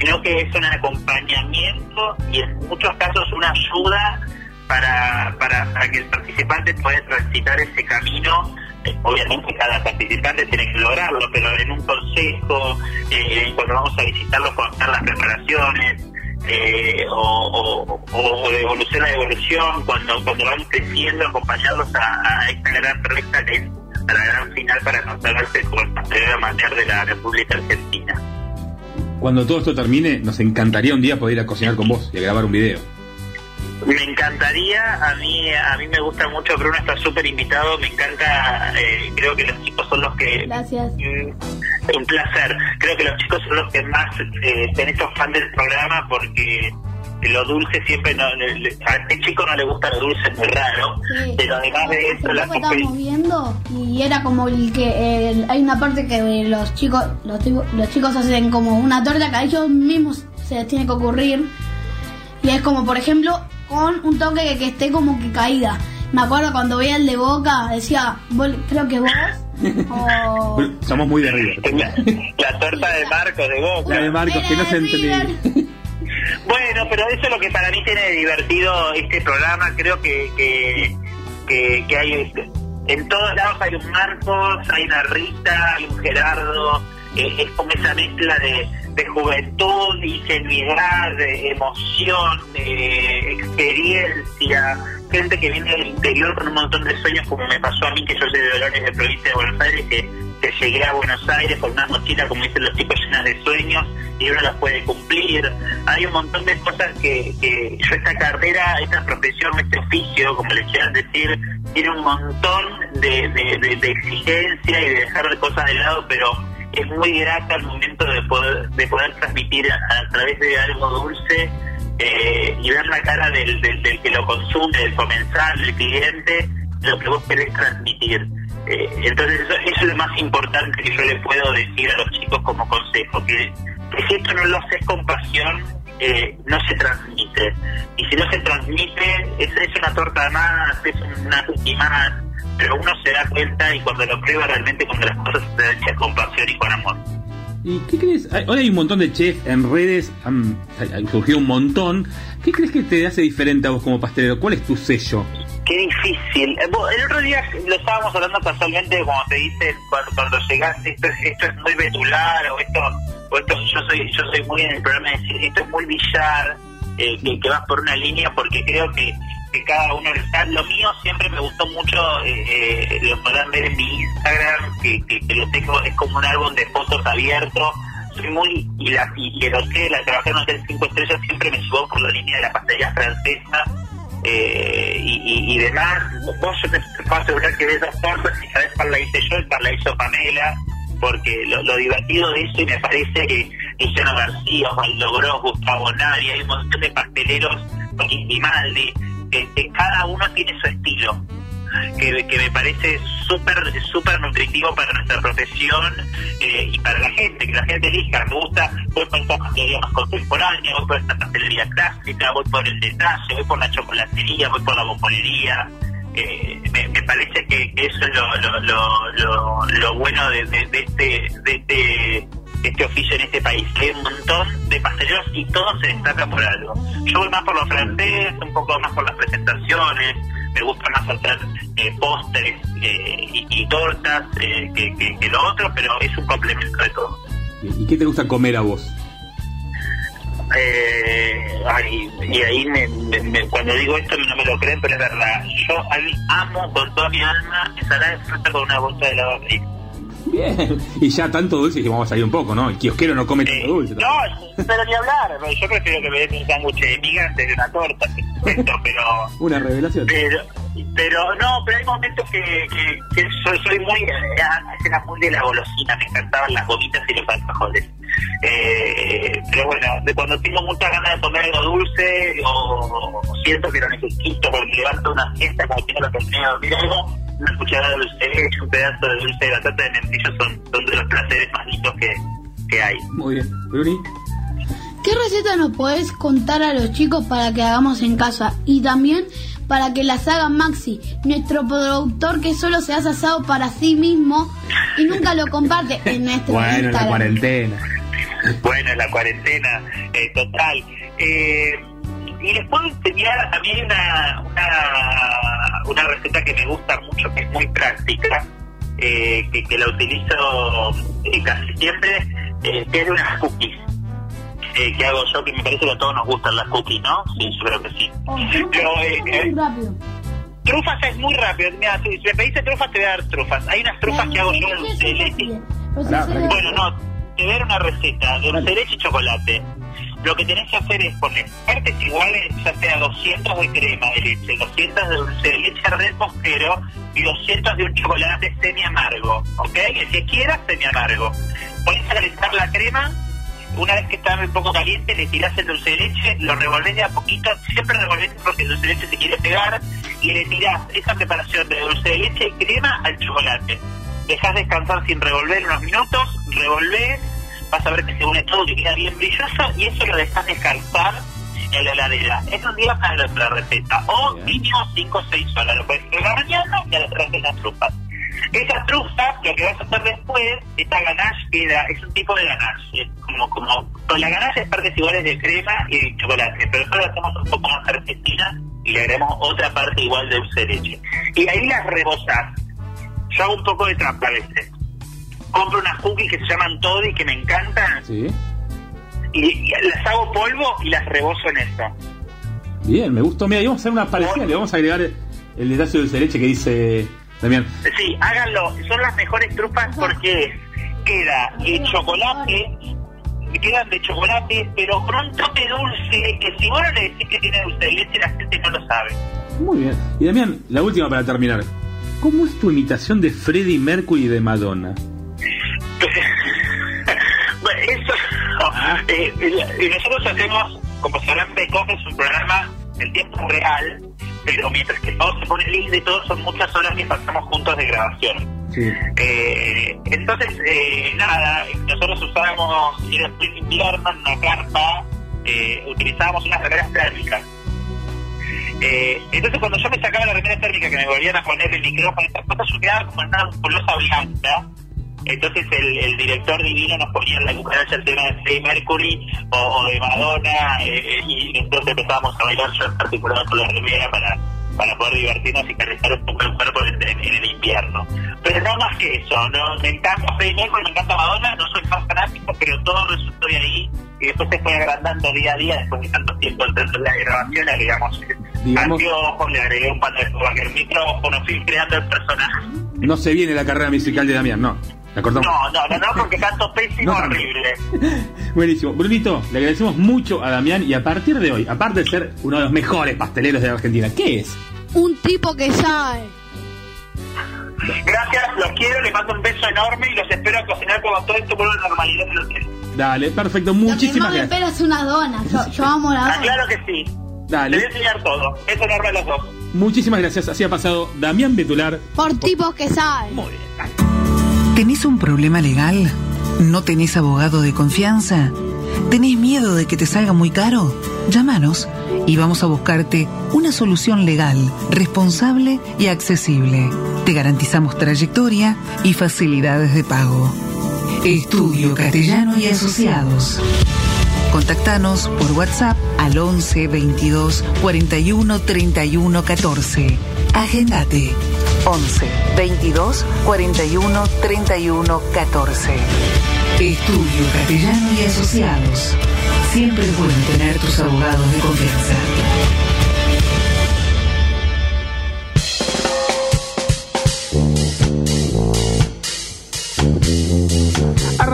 sino que es un acompañamiento y en muchos casos una ayuda para, para, para que el participante pueda transitar ese camino eh, obviamente cada participante tiene que lograrlo, pero en un consejo, eh, cuando vamos a visitarlos, cuando están las preparaciones, eh, o, o, o de evolución a evolución, cuando, cuando van creciendo, acompañarlos a, esta gran recta que es la gran final para consagrarse como el amateur de la República Argentina. Cuando todo esto termine, nos encantaría un día poder ir a cocinar con vos y a grabar un video. Me encantaría, a mí a mí me gusta mucho, Bruno está súper invitado, me encanta, eh, creo que los chicos son los que... Gracias. Mm, un placer, creo que los chicos son los que más eh, son estos fans del programa porque lo dulce siempre, no, a este chico no le gusta lo dulce, es muy raro, Sí. pero además de eso, la estábamos viendo y era como el que el- hay una parte que los chicos los, los chicos hacen como una torta que a ellos mismos se les tiene que ocurrir y es como por ejemplo con un toque que, que esté como que caída. Me acuerdo cuando veía el de Boca decía, "Vos- creo que vos <laughs> o somos muy de River. la torta de Marcos de Boca. La de Marcos, que no se entendía. Bueno, pero eso es lo que para mí tiene divertido este programa. Creo que, que, que, que hay en todos lados hay un Marcos, hay una Rita, hay un Gerardo. eh, es como esa mezcla de, de juventud, ingenuidad, de emoción, de experiencia. Gente que viene del interior con un montón de sueños, como me pasó a mí, que yo soy de Dolores de provincia de Buenos Aires, que, que llegué a Buenos Aires con una mochila, como dicen los chicos, llenas de sueños y uno las puede cumplir. Hay un montón de cosas que, que <laughs> yo esta carrera, esta profesión, este oficio, como le quieran decir, tiene un montón de, de, exigencia y de dejar cosas de lado, pero es muy grata al momento de poder, de poder transmitir a, a través de algo dulce eh, y ver la cara del, del, del que lo consume, del comensal, del cliente, lo que vos querés transmitir. Eh, entonces eso, es lo más importante que yo le puedo decir a los chicos como consejo, que, si esto no lo haces con pasión, eh, no se transmite. Y si no se transmite, es, una torta más, es una cookie más, pero uno se da cuenta y cuando lo prueba realmente cuando las cosas se hechas con pasión y con amor. ¿Y qué crees? Hoy hay un montón de chefs en redes, han, han surgido un montón. ¿Qué crees que te hace diferente a vos como pastelero? ¿Cuál es tu sello? Qué difícil. Eh, El otro día lo estábamos hablando casualmente, como te dicen, cuando, cuando esto, es- muy vetular, o esto, o esto yo soy yo soy muy en el programa de decir, esto es muy billar, eh, que vas por una línea, porque creo que, que cada uno está. Lo mío siempre me gustó mucho, eh, eh, lo podrán ver en mi Instagram, que, que, lo tengo, es como un álbum de fotos abierto. Soy muy, y, la, y el hotel, al trabajar en hotel 5 estrellas, siempre me llevó por la línea de la pastelería francesa eh, y, y, y demás. Vos yo te puedo asegurar que de esas tortas, si sabes cuál la hice yo, y cuál la hizo Pamela, porque lo, lo divertido de eso, y me parece que Luciano García, Osvaldo Gustavo Nari, hay un montón de pasteleros, Grimaldi, que, que cada uno tiene su estilo. Que, que me parece súper súper nutritivo para nuestra profesión eh, y para la gente, que la gente elija, me gusta, voy por esta pastelería más contemporánea, voy por esta pastelería clásica, voy por el detalle, voy por la chocolatería, voy por la bombonería, eh, me, me parece que, eso es lo, lo, lo, lo, lo bueno de, de, este de este de este oficio en este país. Hay un montón de pasteleros y todos se destacan por algo. Yo voy más por lo francés, un poco más por las presentaciones, me gusta más hacer eh, pósteres eh, y, y tortas eh, que, que, que lo otro, pero es un complemento de todo. ¿Y qué te gusta comer a vos? Eh, ay, y ahí me- me- me- cuando digo esto no me lo creen, pero es verdad. Yo a mí amo con toda mi alma ensalada de fruta con una bolsa de helado frío. Bien. Y ya tanto dulce que vamos a salir un poco, ¿no? El kiosquero no come tanto dulce. No, pero ni hablar. Yo prefiero que me den un sándwich de miga antes de una torta, <laughs> pero... Una revelación. Pero, pero no, pero hay momentos que, que, que soy, soy muy, eh, antes era muy de la golosina, me encantaban las gomitas y los alfajores. Eh, pero bueno, de cuando tengo muchas ganas de comer algo dulce o, o siento que lo necesito porque levanto una fiesta como tengo la oportunidad de dormir algo, una cucharada de dulce un pedazo de dulce de batata de membrillo son, son de los placeres más lindos que, que hay. Muy bien. Bruni. ¿Qué receta nos podés contar a los chicos para que hagamos en casa? Y también para que las haga Maxi, nuestro productor que solo se hace asado para sí mismo y nunca lo comparte en <laughs> nuestro Bueno, la Instagram. cuarentena. Bueno, la cuarentena, eh, total. Eh, y les puedo enseñar, a mí hay una, una, una receta que me gusta mucho, que es muy práctica, eh, que, que la utilizo eh, casi siempre, eh, que es de unas cookies. Eh, que hago yo, que me parece que a todos nos gustan las cookies, ¿no? Sí, yo creo que sí. Pero, eh, eh, rápido. trufas es muy rápido. Mira, si, me pediste trufas, te voy a dar trufas. Hay unas trufas que hago yo de dulce de leche. Bueno, no, te voy a dar una receta de dulce de leche y chocolate. Lo que tenés que hacer es poner partes iguales, ya sea 200 de crema de leche, 200 de dulce de leche repostero y 200 de un chocolate semi amargo, ¿ok? El que quieras semi amargo. Pones a calentar la crema, una vez que está un poco caliente, le tirás el dulce de leche, lo revolvés de a poquito, siempre revolvés porque el dulce de leche se quiere pegar, y le tirás esa preparación de dulce de leche y crema al chocolate. Dejás descansar sin revolver unos minutos, revolvés, vas a ver que se une todo, que queda bien brilloso, y eso lo dejas descansar en la heladera. Es un día para la receta, o mínimo 5 o 6 horas, lo puedes hacer la mañana y a las 3 de las trupas. Esa trufa, lo que vas a hacer después, esta ganache queda, es un tipo de ganache, es como, como, con la ganache es partes iguales de crema y de chocolate, pero nosotros la hacemos un poco más argentina y le agregamos otra parte igual de dulce de leche. Y ahí las rebozás. Yo hago un poco de trampa a veces. Compro unas cookies que se llaman Toddy, que me encantan, Sí. y, y las hago polvo y las rebozo en eso. Bien, me gustó. Mira, y vamos a hacer una parecida. Le vamos a agregar el detalle de dulce de leche que dice Damián. Sí, háganlo. Son las mejores trufas porque queda de chocolate, quedan de chocolate, pero con un toque dulce que si vos no le decís que tiene dulce de leche, la gente no lo sabe. Muy bien. Y Damián, la última para terminar. ¿Cómo es tu imitación de Freddie Mercury y de Madonna? <laughs> Bueno, eso. eh, y nosotros hacemos, como sabrán, Becoff es un programa en tiempo real, pero mientras que todo se pone lindo y todo, son muchas horas que pasamos juntos de grabación. Sí. Eh, entonces, eh, nada, nosotros usábamos, después de invierno en una carpa, eh, utilizábamos unas remeras térmicas. Eh, entonces cuando yo me sacaba la remera térmica que me volvían a poner el micrófono estas cosas, yo quedaba como en una musculosa blanca. Entonces el, el director divino nos ponía en la cucaracha tema de Freddie Mercury o, o de Madonna eh, eh, y entonces empezábamos a bailar yo en particular con la remera para, para poder divertirnos y calentar un poco el cuerpo en, en- en el invierno. Pero no más que eso, no me encanta Freddie Mercury, me encanta Madonna, no soy fan fanático, pero todo resultó de ahí y después se fue agrandando día a día después de tanto tiempo entre la grabación, agregamos Digamos- anteojos, le agregué un par de cosas que el micrófono, fui creando el personaje. No se viene la carrera musical de Damián, no. No, no, no, no, porque canto pésimo, no. horrible. <laughs> Buenísimo. Brunito, le agradecemos mucho a Damián y a partir de hoy, aparte de ser uno de los mejores pasteleros de la Argentina, ¿qué es? Un tipo que sabe. Gracias, los quiero, les mando un beso enorme y los espero a cocinar cuando todo esto vuelva a la normalidad hotel. Dale, perfecto, Lo que muchísimas más me gracias. espera es una dona. Yo, yo amo la Ah, dona. claro que sí. Les Dale, voy a enseñar todo. Beso enorme a los dos. muchísimas gracias. Así ha pasado Damián Betular. Por tipos que saben. Muy bien. ¿Tenés un problema legal? ¿No tenés abogado de confianza? ¿Tenés miedo de que te salga muy caro? Llámanos y vamos a buscarte una solución legal, responsable y accesible. Te garantizamos trayectoria y facilidades de pago. Estudio Castellano y Asociados. Contactanos por WhatsApp al 11 22 41 31 14. Agendate 11 22 41 31 14. Estudio Castellano y Asociados. Siempre es tener tus abogados de confianza.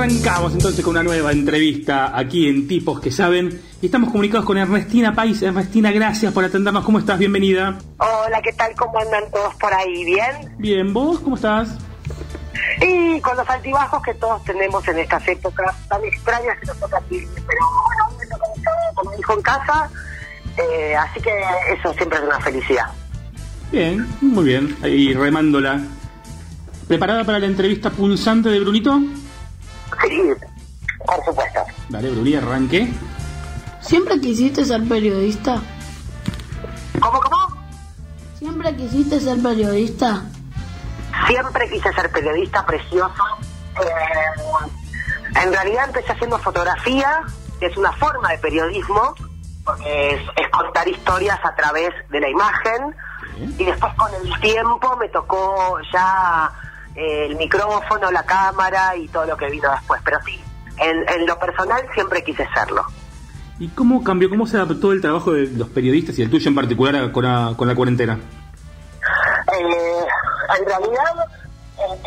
Arrancamos entonces con una nueva entrevista aquí en Tipos que Saben y estamos comunicados con Ernestina Pais. Ernestina, gracias por atendernos. ¿Cómo estás? Bienvenida. Hola, ¿qué tal? ¿Cómo andan todos por ahí? ¿Bien? Bien, ¿vos cómo estás? Y con los altibajos que todos tenemos en estas épocas tan extrañas que nos toca vivir. Pero bueno, me toca todo, como dijo en casa, eh, así que eso siempre es una felicidad. Bien, muy bien. Ahí remándola. ¿Preparada para la entrevista punzante de Brunito? Sí, por supuesto. Dale, Bruni, arranque. ¿Siempre quisiste ser periodista? ¿Cómo, cómo? ¿Siempre quisiste ser periodista? Siempre quise ser periodista precioso. Eh, en realidad empecé haciendo fotografía, que es una forma de periodismo, porque es, es contar historias a través de la imagen. Y después con el tiempo me tocó ya el micrófono, la cámara y todo lo que vino después. Pero sí, en, en lo personal siempre quise serlo. ¿Y cómo cambió, cómo se adaptó el trabajo de los periodistas y el tuyo en particular con la, con la cuarentena? Eh, en realidad,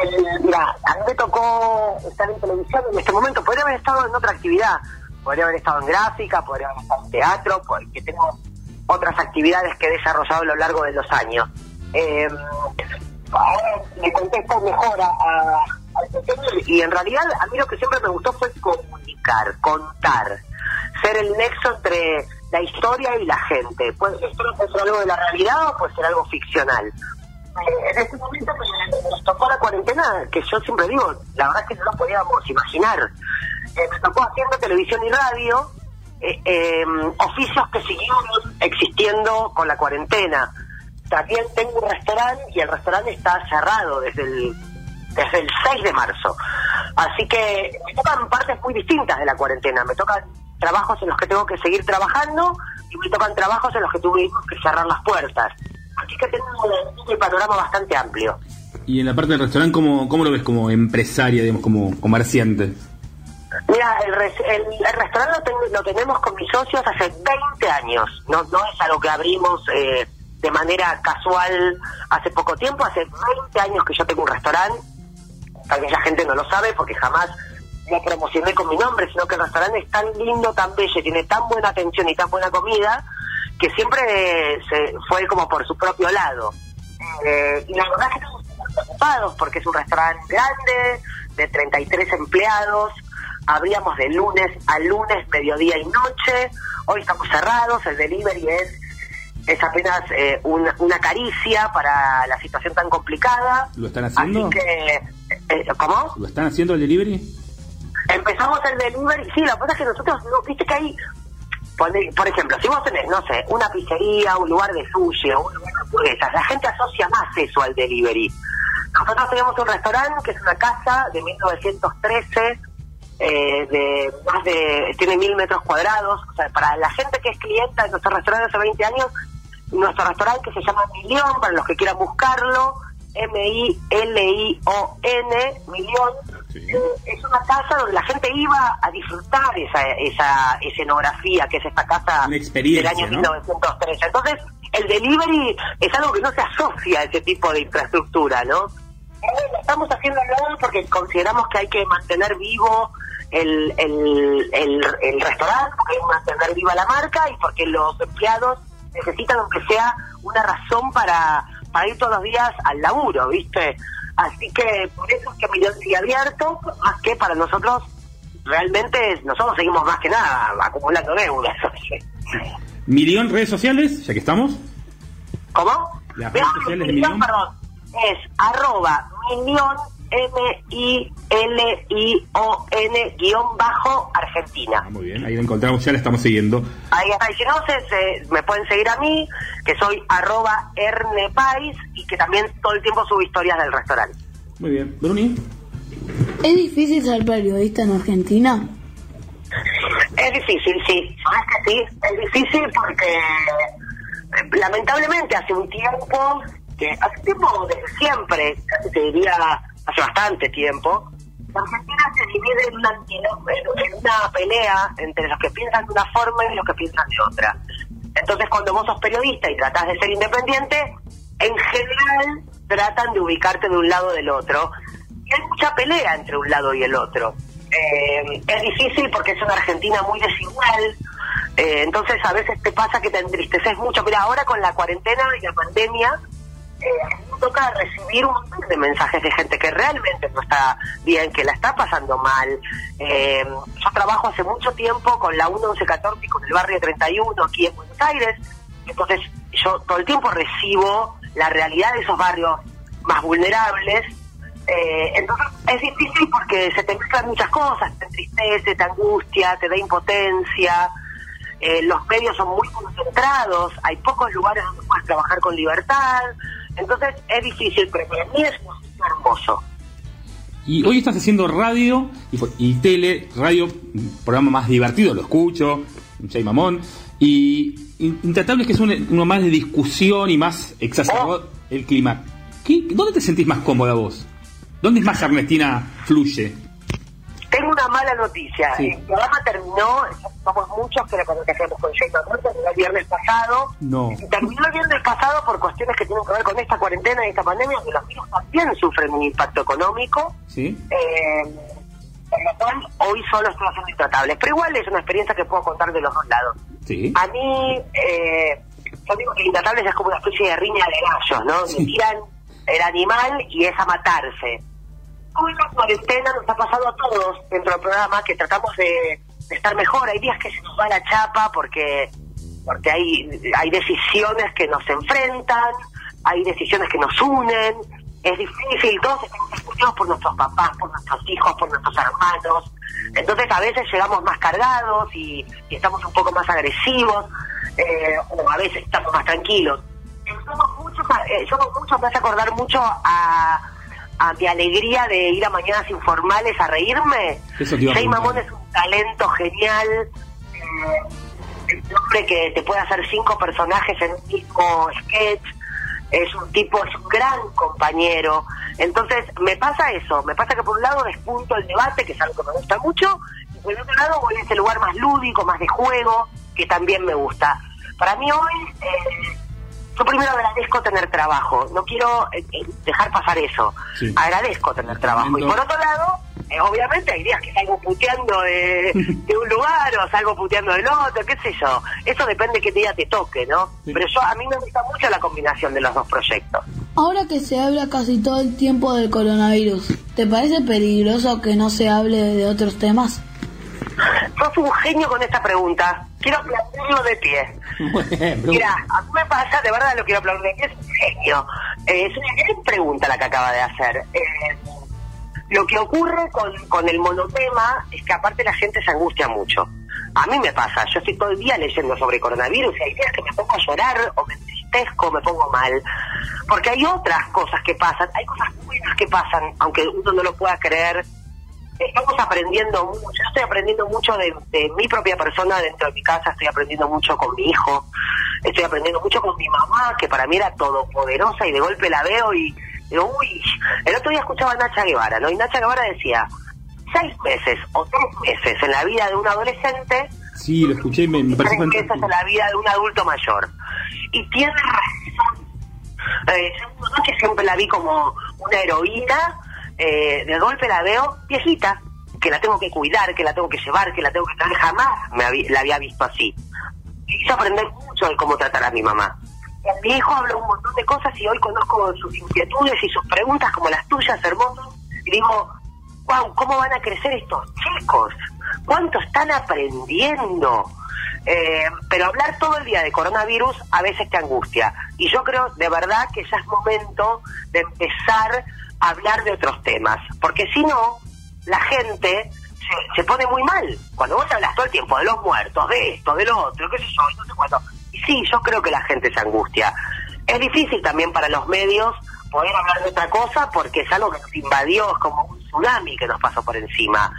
el- el- mira, a mí me tocó estar en televisión en este momento. Podría haber estado en otra actividad. Podría haber estado en gráfica, podría haber estado en teatro, porque tengo otras actividades que he desarrollado a lo largo de los años. Eh, ahora me contesto mejor a, y en realidad a mí lo que siempre me gustó fue comunicar, contar, ser el nexo entre la historia y la gente. Ser, puede ser algo de la realidad o puede ser algo ficcional. Eh, en este momento pues, nos tocó la cuarentena, que yo siempre digo, la verdad es que no lo podíamos imaginar. Eh, me tocó haciendo televisión y radio, eh, eh, oficios que siguieron existiendo con la cuarentena. También tengo un restaurante y el restaurante está cerrado desde el, desde el 6 de marzo. Así que me tocan partes muy distintas de la cuarentena. Me tocan trabajos en los que tengo que seguir trabajando y me tocan trabajos en los que tuvimos que cerrar las puertas. Así que tengo un panorama bastante amplio. Y en la parte del restaurante, ¿cómo, cómo lo ves como empresaria, digamos, como comerciante? Mira, el, el, el restaurante lo, tengo- lo tenemos con mis socios hace 20 años. No, no es algo que abrimos eh, de manera casual hace poco tiempo. Hace 20 años que yo tengo un restaurante. Tal vez la gente no lo sabe porque jamás lo promocioné con mi nombre, sino que el restaurante es tan lindo, tan bello, tiene tan buena atención y tan buena comida que siempre se fue como por su propio lado. Eh, y la verdad es que estamos preocupados porque es un restaurante grande, de 33 empleados, abríamos de lunes a lunes, mediodía y noche, hoy estamos cerrados, el delivery es, es apenas eh, una, una caricia para la situación tan complicada. ¿Lo están haciendo? Así que, eh, ¿cómo? ¿Lo están haciendo el delivery? Empezamos el delivery, sí, la cosa es que nosotros, no, viste que hay, por ejemplo, si vos tenés, no sé, una pizzería, un lugar de sushi, o un lugar de hamburguesas, la gente asocia más eso al delivery. Nosotros tenemos un restaurante que es una casa de 1913, eh, de más de, tiene mil metros cuadrados, o sea, para la gente que es clienta de nuestro restaurante hace 20 años, nuestro restaurante que se llama Milión, para los que quieran buscarlo, M-I-L-I-O-N, Milión, eh, es una casa donde la gente iba a disfrutar esa, esa escenografía que es esta casa del año ¿no? 1913. Entonces, el delivery es algo que no se asocia a ese tipo de infraestructura, ¿no? Estamos haciéndolo porque consideramos que hay que mantener vivo el, el, el, el restaurante, porque hay que mantener viva la marca y porque los empleados necesitan aunque sea una razón para, para ir todos los días al laburo, ¿viste? Así que por eso es que Millón sigue abierto, más que para nosotros realmente nosotros seguimos más que nada acumulando deudas. Milión redes sociales, ya que estamos. ¿Cómo? Las redes sociales de Milión. perdón, es arroba milión M-I-L-I-O-N guion bajo Argentina. Muy bien, ahí la encontramos, ya la estamos siguiendo. Ahí está. Y si no, se, se- me pueden seguir a mí, que soy arroba ernepais y que también todo el tiempo subo historias del restaurante. Muy bien. Bruni. ¿Es difícil ser periodista en Argentina? Es difícil, sí. ¿Sabes que sí? Es difícil porque eh, lamentablemente hace un tiempo, que hace tiempo desde siempre, casi te diría hace bastante tiempo, la Argentina se divide en una, pelea entre los que piensan de una forma y los que piensan de otra. Entonces cuando vos sos periodista y tratás de ser independiente, en general tratan de ubicarte de un lado del otro. Y hay mucha pelea entre un lado y el otro. Eh, es difícil porque es una Argentina muy desigual. eh, entonces a veces te pasa que te entristeces mucho. Mira, ahora con la cuarentena y la pandemia, eh, toca recibir un montón de mensajes de gente que realmente no está bien, que la está pasando mal. Eh, yo trabajo hace mucho tiempo con la 1114 y con el barrio 31 aquí en Buenos Aires. Entonces yo todo el tiempo recibo la realidad de esos barrios más vulnerables. Eh, entonces es difícil porque se te mezclan muchas cosas, te entristece, te angustia, te da impotencia. Eh, los medios son muy concentrados, hay pocos lugares donde puedes trabajar con libertad. Entonces es difícil, pero para mí es hermoso. Y hoy estás haciendo radio y, y tele, radio, programa más divertido, lo escucho, un Chay Mamón. Y in- Intratable que es un- uno más de discusión y más exacerbado el clima. ¿Qué, ¿Dónde te sentís más cómoda vos? ¿Dónde es más Ernestina fluye? Tengo una mala noticia. Sí. El programa terminó, somos muchos que lo que hacemos con Jake Muerto, terminó el viernes pasado. No. Y terminó el viernes pasado por cuestiones que tienen que ver con esta cuarentena y esta pandemia, que los virus también sufren un impacto económico. ¿Sí? Eh, por lo cual, hoy solo estoy haciendo intratables. Pero igual es una experiencia que puedo contar de los dos lados. Sí. A mí, eh, yo digo que Intratables es como una especie de riña de gallos, ¿no? Me tiran el animal y es a matarse. La cuarentena nos ha pasado a todos dentro del programa que tratamos de, estar mejor. Hay días que se nos va la chapa porque porque hay, hay decisiones que nos enfrentan, hay decisiones que nos unen. Es difícil, todos estamos escuchados por nuestros papás, por nuestros hijos, por nuestros hermanos. Entonces a veces llegamos más cargados y, estamos un poco más agresivos, eh, o a veces estamos más tranquilos. Eh, Somos muchos, eh, somos muchos, me hace acordar mucho a, a mi alegría de ir a Mañanas Informales a reírme. Eso te iba a Jay preguntar. Mamón es un talento genial, eh, un hombre que te puede hacer cinco personajes en un mismo sketch, es un tipo, es un gran compañero. Entonces, me pasa eso, me pasa que por un lado despunto el debate, que es algo que me gusta mucho, y por el otro lado voy a ese lugar más lúdico, más de juego, que también me gusta. Para mí hoy, eh, yo primero agradezco tener trabajo, no quiero eh, eh, dejar pasar eso. Sí. Agradezco tener trabajo. Y por otro lado, eh, obviamente hay días que salgo puteando de, <laughs> de un lugar o salgo puteando del otro, qué sé yo. Eso depende de qué día te toque, ¿no? Pero yo a mí me gusta mucho la combinación de los dos proyectos. Ahora que se habla casi todo el tiempo del coronavirus, ¿te parece peligroso que no se hable de otros temas? Sos un genio con esta pregunta. Quiero aplaudirlo de pie. <laughs> Mira, a mí me pasa, de verdad lo quiero aplaudir de pie, es un genio. Eh, es una gran pregunta la que acaba de hacer. Eh, lo que ocurre con, con el monotema es que aparte la gente se angustia mucho. A mí me pasa, yo estoy todo el día leyendo sobre coronavirus y hay días que me pongo a llorar o me entristezco, me pongo mal. Porque hay otras cosas que pasan, hay cosas buenas que pasan, aunque uno no lo pueda creer. Estamos aprendiendo mucho, yo estoy aprendiendo mucho de, de mi propia persona dentro de mi casa, estoy aprendiendo mucho con mi hijo, estoy aprendiendo mucho con mi mamá, que para mí era todopoderosa y de golpe la veo y digo, uy, el otro día escuchaba a Nacha Guevara, ¿no? Y Nacha Guevara decía, seis meses o tres meses en la vida de un adolescente, Sí, lo escuché y me, me tres meses fantástico. en la vida de un adulto mayor. Y tiene razón. Eh, yo no que siempre la vi como una heroína, eh, de golpe la veo viejita, que la tengo que cuidar, que la tengo que llevar, que la tengo que traer, jamás me habí- la había visto así. Y aprender mucho de cómo tratar a mi mamá. Mi hijo habló un montón de cosas y hoy conozco sus inquietudes y sus preguntas como las tuyas, hermosas, y digo, wow, ¿cómo van a crecer estos chicos? ¿Cuánto están aprendiendo? Eh, pero hablar todo el día de coronavirus a veces te angustia. Y yo creo de verdad que ya es momento de empezar hablar de otros temas. Porque si no, la gente se, se pone muy mal. Cuando vos hablas todo el tiempo de los muertos, de esto, de lo otro, qué sé yo, y no sé cuánto. Y sí, yo creo que la gente se angustia. Es difícil también para los medios poder hablar de otra cosa porque es algo que nos invadió, es como un tsunami que nos pasó por encima.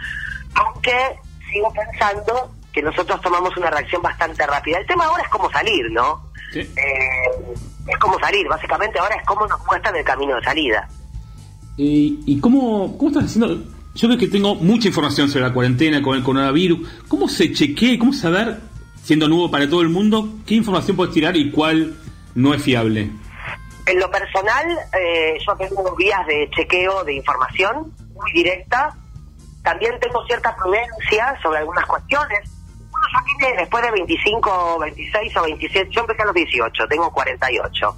Aunque sigo pensando que nosotros tomamos una reacción bastante rápida. El tema ahora es cómo salir, ¿no? Eh, es cómo salir, básicamente ahora es cómo nos muestran el camino de salida. Eh, ¿Y cómo, cómo estás haciendo? Yo veo que tengo mucha información sobre la cuarentena con el coronavirus. ¿Cómo se chequea? ¿Cómo saber, siendo nuevo para todo el mundo, qué información puedes tirar y cuál no es fiable? En lo personal, eh, yo tengo vías de chequeo de información muy directa. También tengo cierta prudencia sobre algunas cuestiones. Bueno, yo vine después de 25, 26 o 27, yo empecé a los 18, tengo 48.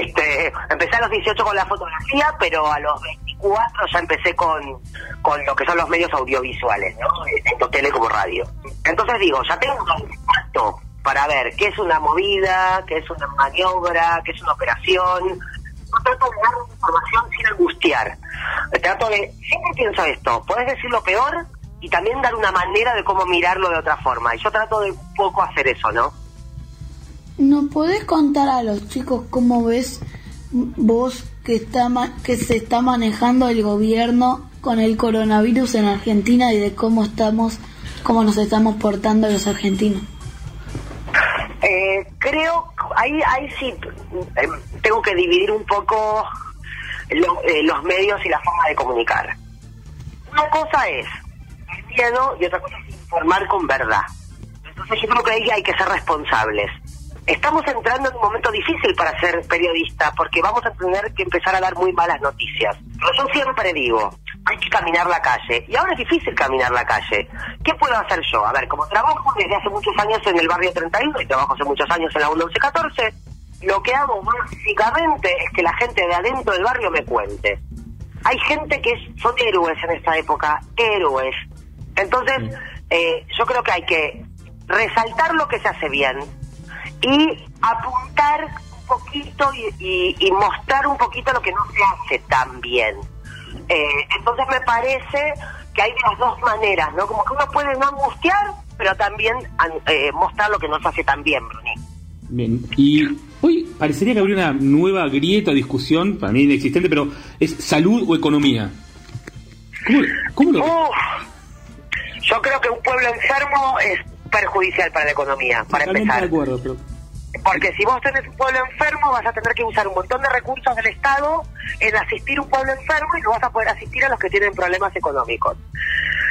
Este, empecé a los 18 con la fotografía, pero a los 24 ya empecé con, con lo que son los medios audiovisuales, ¿no? Tanto tele como radio. Entonces digo, ya tengo un olfato para ver qué es una movida, qué es una maniobra, qué es una operación. Yo trato de dar información sin angustiar. Trato de, siempre pienso esto, podés decir lo peor y también dar una manera de cómo mirarlo de otra forma. Y yo trato de un poco hacer eso, ¿no? ¿Nos podés contar a los chicos cómo ves vos que, está que se está manejando el gobierno con el coronavirus en Argentina y de cómo estamos, cómo nos estamos portando los argentinos? Eh, creo, ahí, ahí sí eh, tengo que dividir un poco eh, los medios y la forma de comunicar. Una cosa es el miedo y otra cosa es informar con verdad. Entonces yo creo que ahí hay que ser responsables. Estamos entrando en un momento difícil para ser periodista porque vamos a tener que empezar a dar muy malas noticias. Pero yo siempre digo, hay que caminar la calle. Y ahora es difícil caminar la calle. ¿Qué puedo hacer yo? A ver, como trabajo desde hace muchos años en el barrio 31 y trabajo hace muchos años en la 1114, lo que hago básicamente es que la gente de adentro del barrio me cuente. Hay gente que es- son héroes en esta época, héroes. Entonces, eh, yo creo que hay que resaltar lo que se hace bien y apuntar un poquito y, y- y mostrar un poquito lo que no se hace tan bien. Eh, entonces me parece que hay de las dos maneras, ¿no? Como que uno puede no angustiar, pero también eh, mostrar lo que no se hace tan bien, Bruni. Bien, y hoy parecería que habría una nueva grieta o discusión, para mí inexistente, pero es salud o economía. ¿Cómo, cómo lo Uf, yo creo que un pueblo enfermo es perjudicial para la economía, para Totalmente empezar. de acuerdo, pero Porque si vos tenés un pueblo enfermo, vas a tener que usar un montón de recursos del Estado en asistir a un pueblo enfermo y no vas a poder asistir a los que tienen problemas económicos.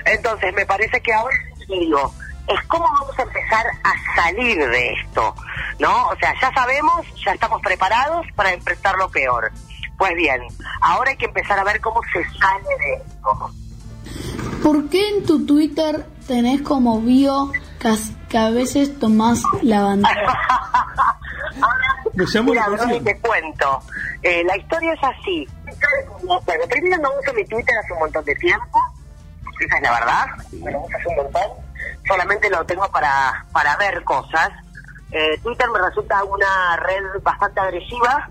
Entonces, me parece que ahora, digo, es cómo vamos a empezar a salir de esto, ¿no? O sea, ya sabemos, ya estamos preparados para enfrentar lo peor. Pues bien, ahora hay que empezar a ver cómo se sale de esto. ¿Por qué en tu Twitter tenés como bio que, as- que a veces tomás la bandera? Me llamo Mira, la te cuento. Eh, la historia es así. Bueno, primero no uso mi Twitter hace un montón de tiempo. Esa es la verdad. Me lo uso hace un montón. Solamente lo tengo para, para ver cosas. Eh, Twitter me resulta una red bastante agresiva.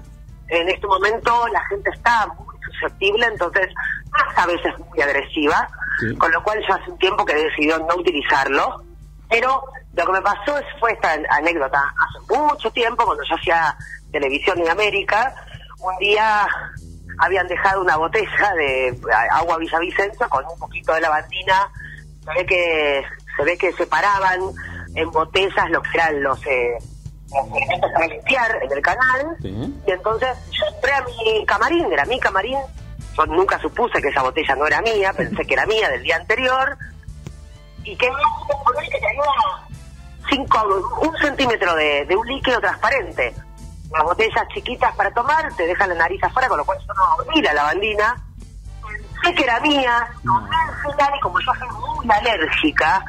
En este momento la gente está muy susceptible, entonces a veces muy agresiva. Con lo cual yo hace un tiempo que decidió no utilizarlo. Pero lo que me pasó es, fue esta anécdota. Hace mucho tiempo, cuando yo hacía televisión en América, un día habían dejado una botella de agua Villavicencio con un poquito de lavandina. Se ve que se ve que separaban en botellas lo que eran los, eh, elementos para limpiar en el canal. Y entonces yo entré a mi camarín, era mi camarín. Yo nunca supuse que esa botella no era mía, pensé que era mía del día anterior. Y que que tenía cinco, un centímetro de, de un líquido transparente. Las botellas chiquitas para tomar te dejan la nariz afuera, con lo cual yo no abrí la lavandina. Sé que era mía, al final y como yo soy muy alérgica,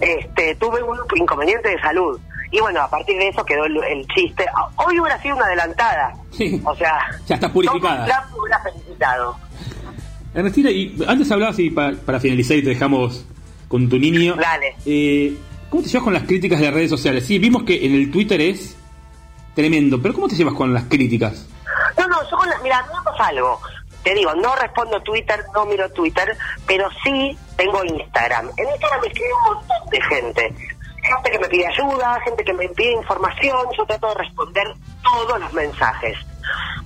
este, tuve un inconveniente de salud. Y bueno, a partir de eso quedó el, el chiste. Hoy hubiera sido una adelantada. O sea, ya está purificada. Me hubiera felicitado. Ernestina, y antes hablabas, y para, para finalizar y te dejamos con tu niño. Dale. Eh, ¿Cómo te llevas con las críticas de las redes sociales? Sí, vimos que en el Twitter es tremendo, pero ¿cómo te llevas con las críticas? No, no, yo con la- mira, no pasa algo. Te digo, no respondo Twitter, no miro Twitter, pero sí tengo Instagram. En Instagram me escribe un montón de gente. Gente que me pide ayuda, gente que me pide información, yo trato de responder todos los mensajes.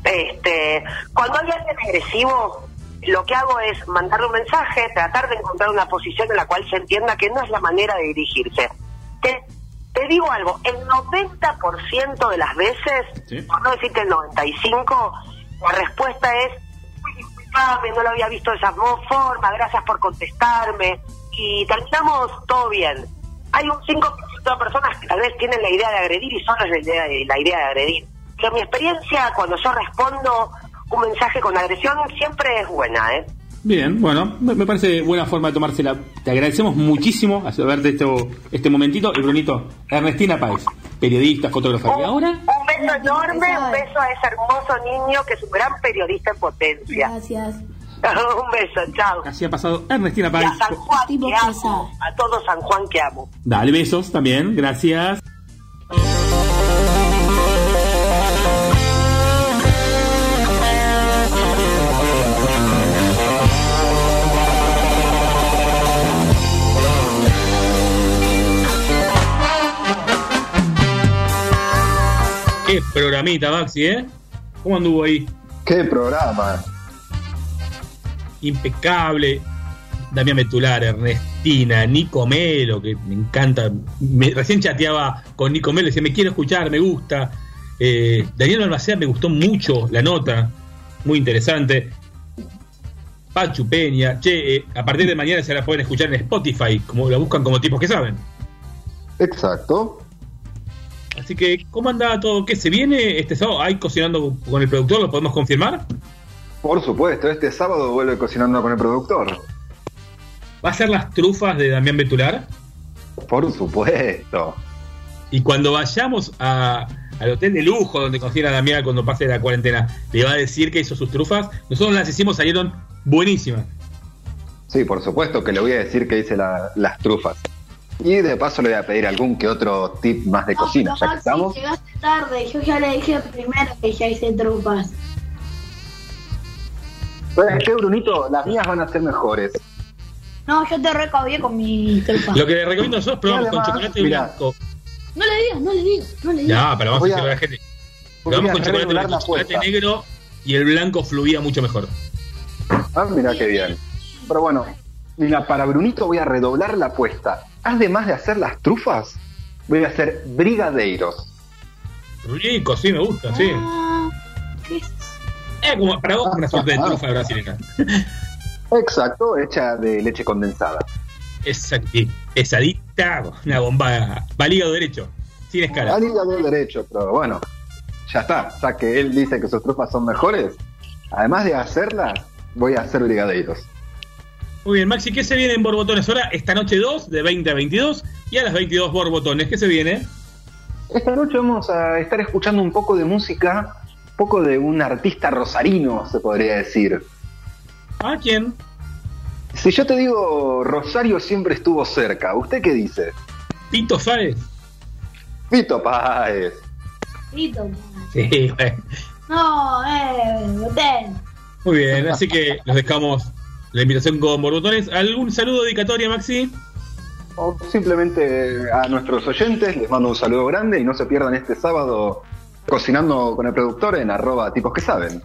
Este, cuando hay alguien agresivo, lo que hago es mandarle un mensaje, tratar de encontrar una posición en la cual se entienda que no es la manera de dirigirse. Te, te digo algo, el 90% de las veces, por no decir que el 95%, la respuesta es, "Uy, disculpame, no lo había visto de esa forma, gracias por contestarme, y terminamos todo bien. Hay un 5% de personas que tal vez tienen la idea de agredir y solo es la idea de, la idea de agredir. Pero mi experiencia cuando yo respondo un mensaje con agresión siempre es buena, ¿eh? Bien, bueno, me, parece buena forma de tomársela. Te agradecemos muchísimo haberte esto, este momentito. Y Brunito, Ernestina Páez, periodista, fotógrafa. Y ahora, Un beso enorme, un beso a ese hermoso niño que es un gran periodista en potencia. Gracias. <laughs> un beso, chao. así ha pasado Ernestina Y Páez. a San Juan que amo, a todo San Juan que amo. Dale besos también, gracias. Qué programita, Maxi, ¿eh? ¿Cómo anduvo ahí? Qué programa. Impecable. Damián Metular, Ernestina, Nico Melo, que me encanta. Me- recién chateaba con Nico Melo, decía, me quiero escuchar, me gusta. Eh, Daniel Balmaceda me gustó mucho la nota. muy interesante. Pachu Peña, che, eh, a partir de mañana se la pueden escuchar en Spotify, como la buscan como tipos que saben. Exacto. Así que, ¿cómo anda todo? ¿Qué se viene este sábado? ¿Hay cocinando con el productor? ¿Lo podemos confirmar? Por supuesto, este sábado vuelve cocinando con el productor. ¿Va a ser las trufas de Damián Betular? Por supuesto. Y cuando vayamos a- al hotel de lujo donde cocina Damián cuando pase la cuarentena, ¿le va a decir que hizo sus trufas? Nosotros las hicimos, salieron buenísimas. Sí, por supuesto que le voy a decir que hice la- las trufas. Y de paso le voy a pedir algún que otro tip más de cocina, ya que estamos. llegaste tarde. Yo ya le dije primero que ya hice trupas. ¿Sabes qué, Brunito? Las mías van a ser mejores. No, yo te recabié con mi trufa. Lo que le recomiendo yo es probamos con chocolate mirá. blanco. No le digas, no le digas, no le digas. Ya, pero vamos Voy a a- decirle a la gente. Probamos a con chocolate blanco, la chocolate negro y el blanco fluía mucho mejor. Ah, mira qué bien. Pero bueno, mira, para Brunito voy a redoblar la apuesta. Además de hacer las trufas, voy a hacer brigadeiros. Rico, sí, me gusta, sí. Ah, ¿qué es? Como para vos una suerte de trufa brasileña. Exacto, hecha de leche condensada. Esa, pesadita, una bomba. Va al hígado derecho, sin escala. Al hígado derecho, pero bueno, ya está. Ya que él dice que sus trufas son mejores, además de hacerlas, voy a hacer brigadeiros. Muy bien, Maxi, ¿qué se viene en Borbotones? Ahora, esta noche 2, de 20 a 22, y a las 22 Borbotones. ¿Qué se viene? Esta noche vamos a estar escuchando un poco de música, un poco de un artista rosarino, se podría decir. ¿A quién? Si yo te digo Rosario siempre estuvo cerca, ¿usted qué dice? Pito Sáez. Pito Páez. Listo. Sí, bueno. No, eh, boten. Muy bien, así que los dejamos la invitación con Borbotones. ¿Algún saludo dedicatoria, Maxi? O simplemente a nuestros oyentes les mando un saludo grande y no se pierdan este sábado cocinando con el productor en arroba tipos que saben.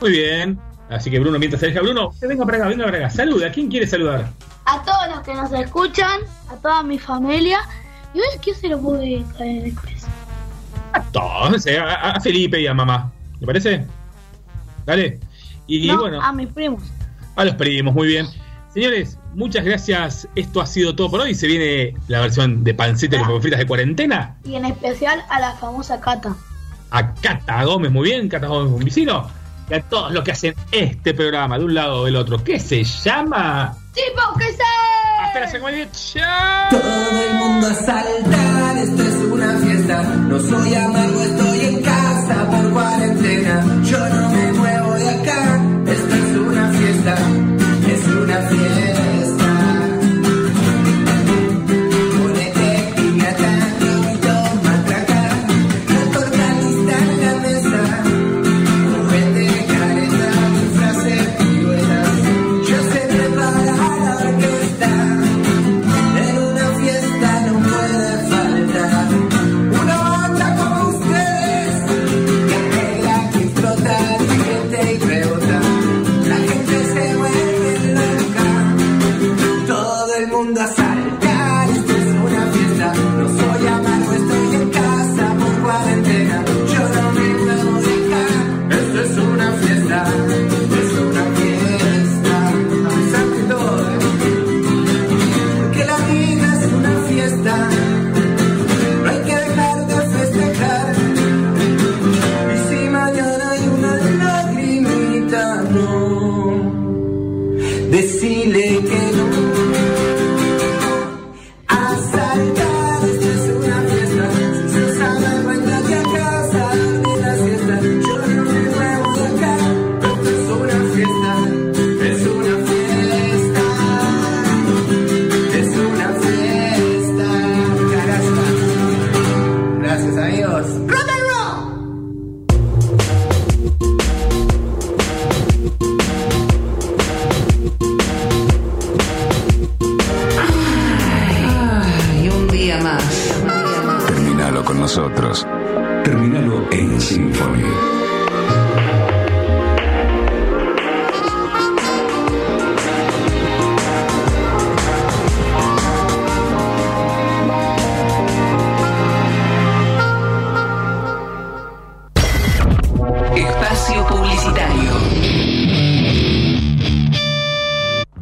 Muy bien. Así que Bruno, mientras se deja Bruno, venga para acá, venga para acá. Saluda, ¿a quién quiere saludar? A todos los que nos escuchan, a toda mi familia. Y ves que se lo pude caer después. A todos, eh, a, a Felipe y a mamá. ¿Le parece? Dale. Y no, bueno, a mis primos. A los primos, muy bien. Señores, muchas gracias. Esto ha sido todo por hoy. Se viene la versión de panceta y los fritas de cuarentena. Y en especial a la famosa Cata. A Cata Gómez, muy bien. Cata Gómez, un vecino. Y a todos los que hacen este programa, de un lado o del otro. ¿Qué se llama? ¡Tipo que sé! Hasta la semana que. ¡Chao! Todo el mundo a saltar, esto es una fiesta. No soy amargo, estoy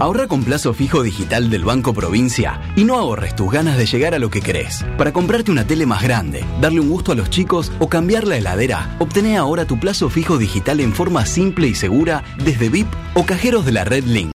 Ahorra con plazo fijo digital del Banco Provincia y no ahorres tus ganas de llegar a lo que querés. Para comprarte una tele más grande, darle un gusto a los chicos o cambiar la heladera, obtené ahora tu plazo fijo digital en forma simple y segura desde VIP o cajeros de la Red Link.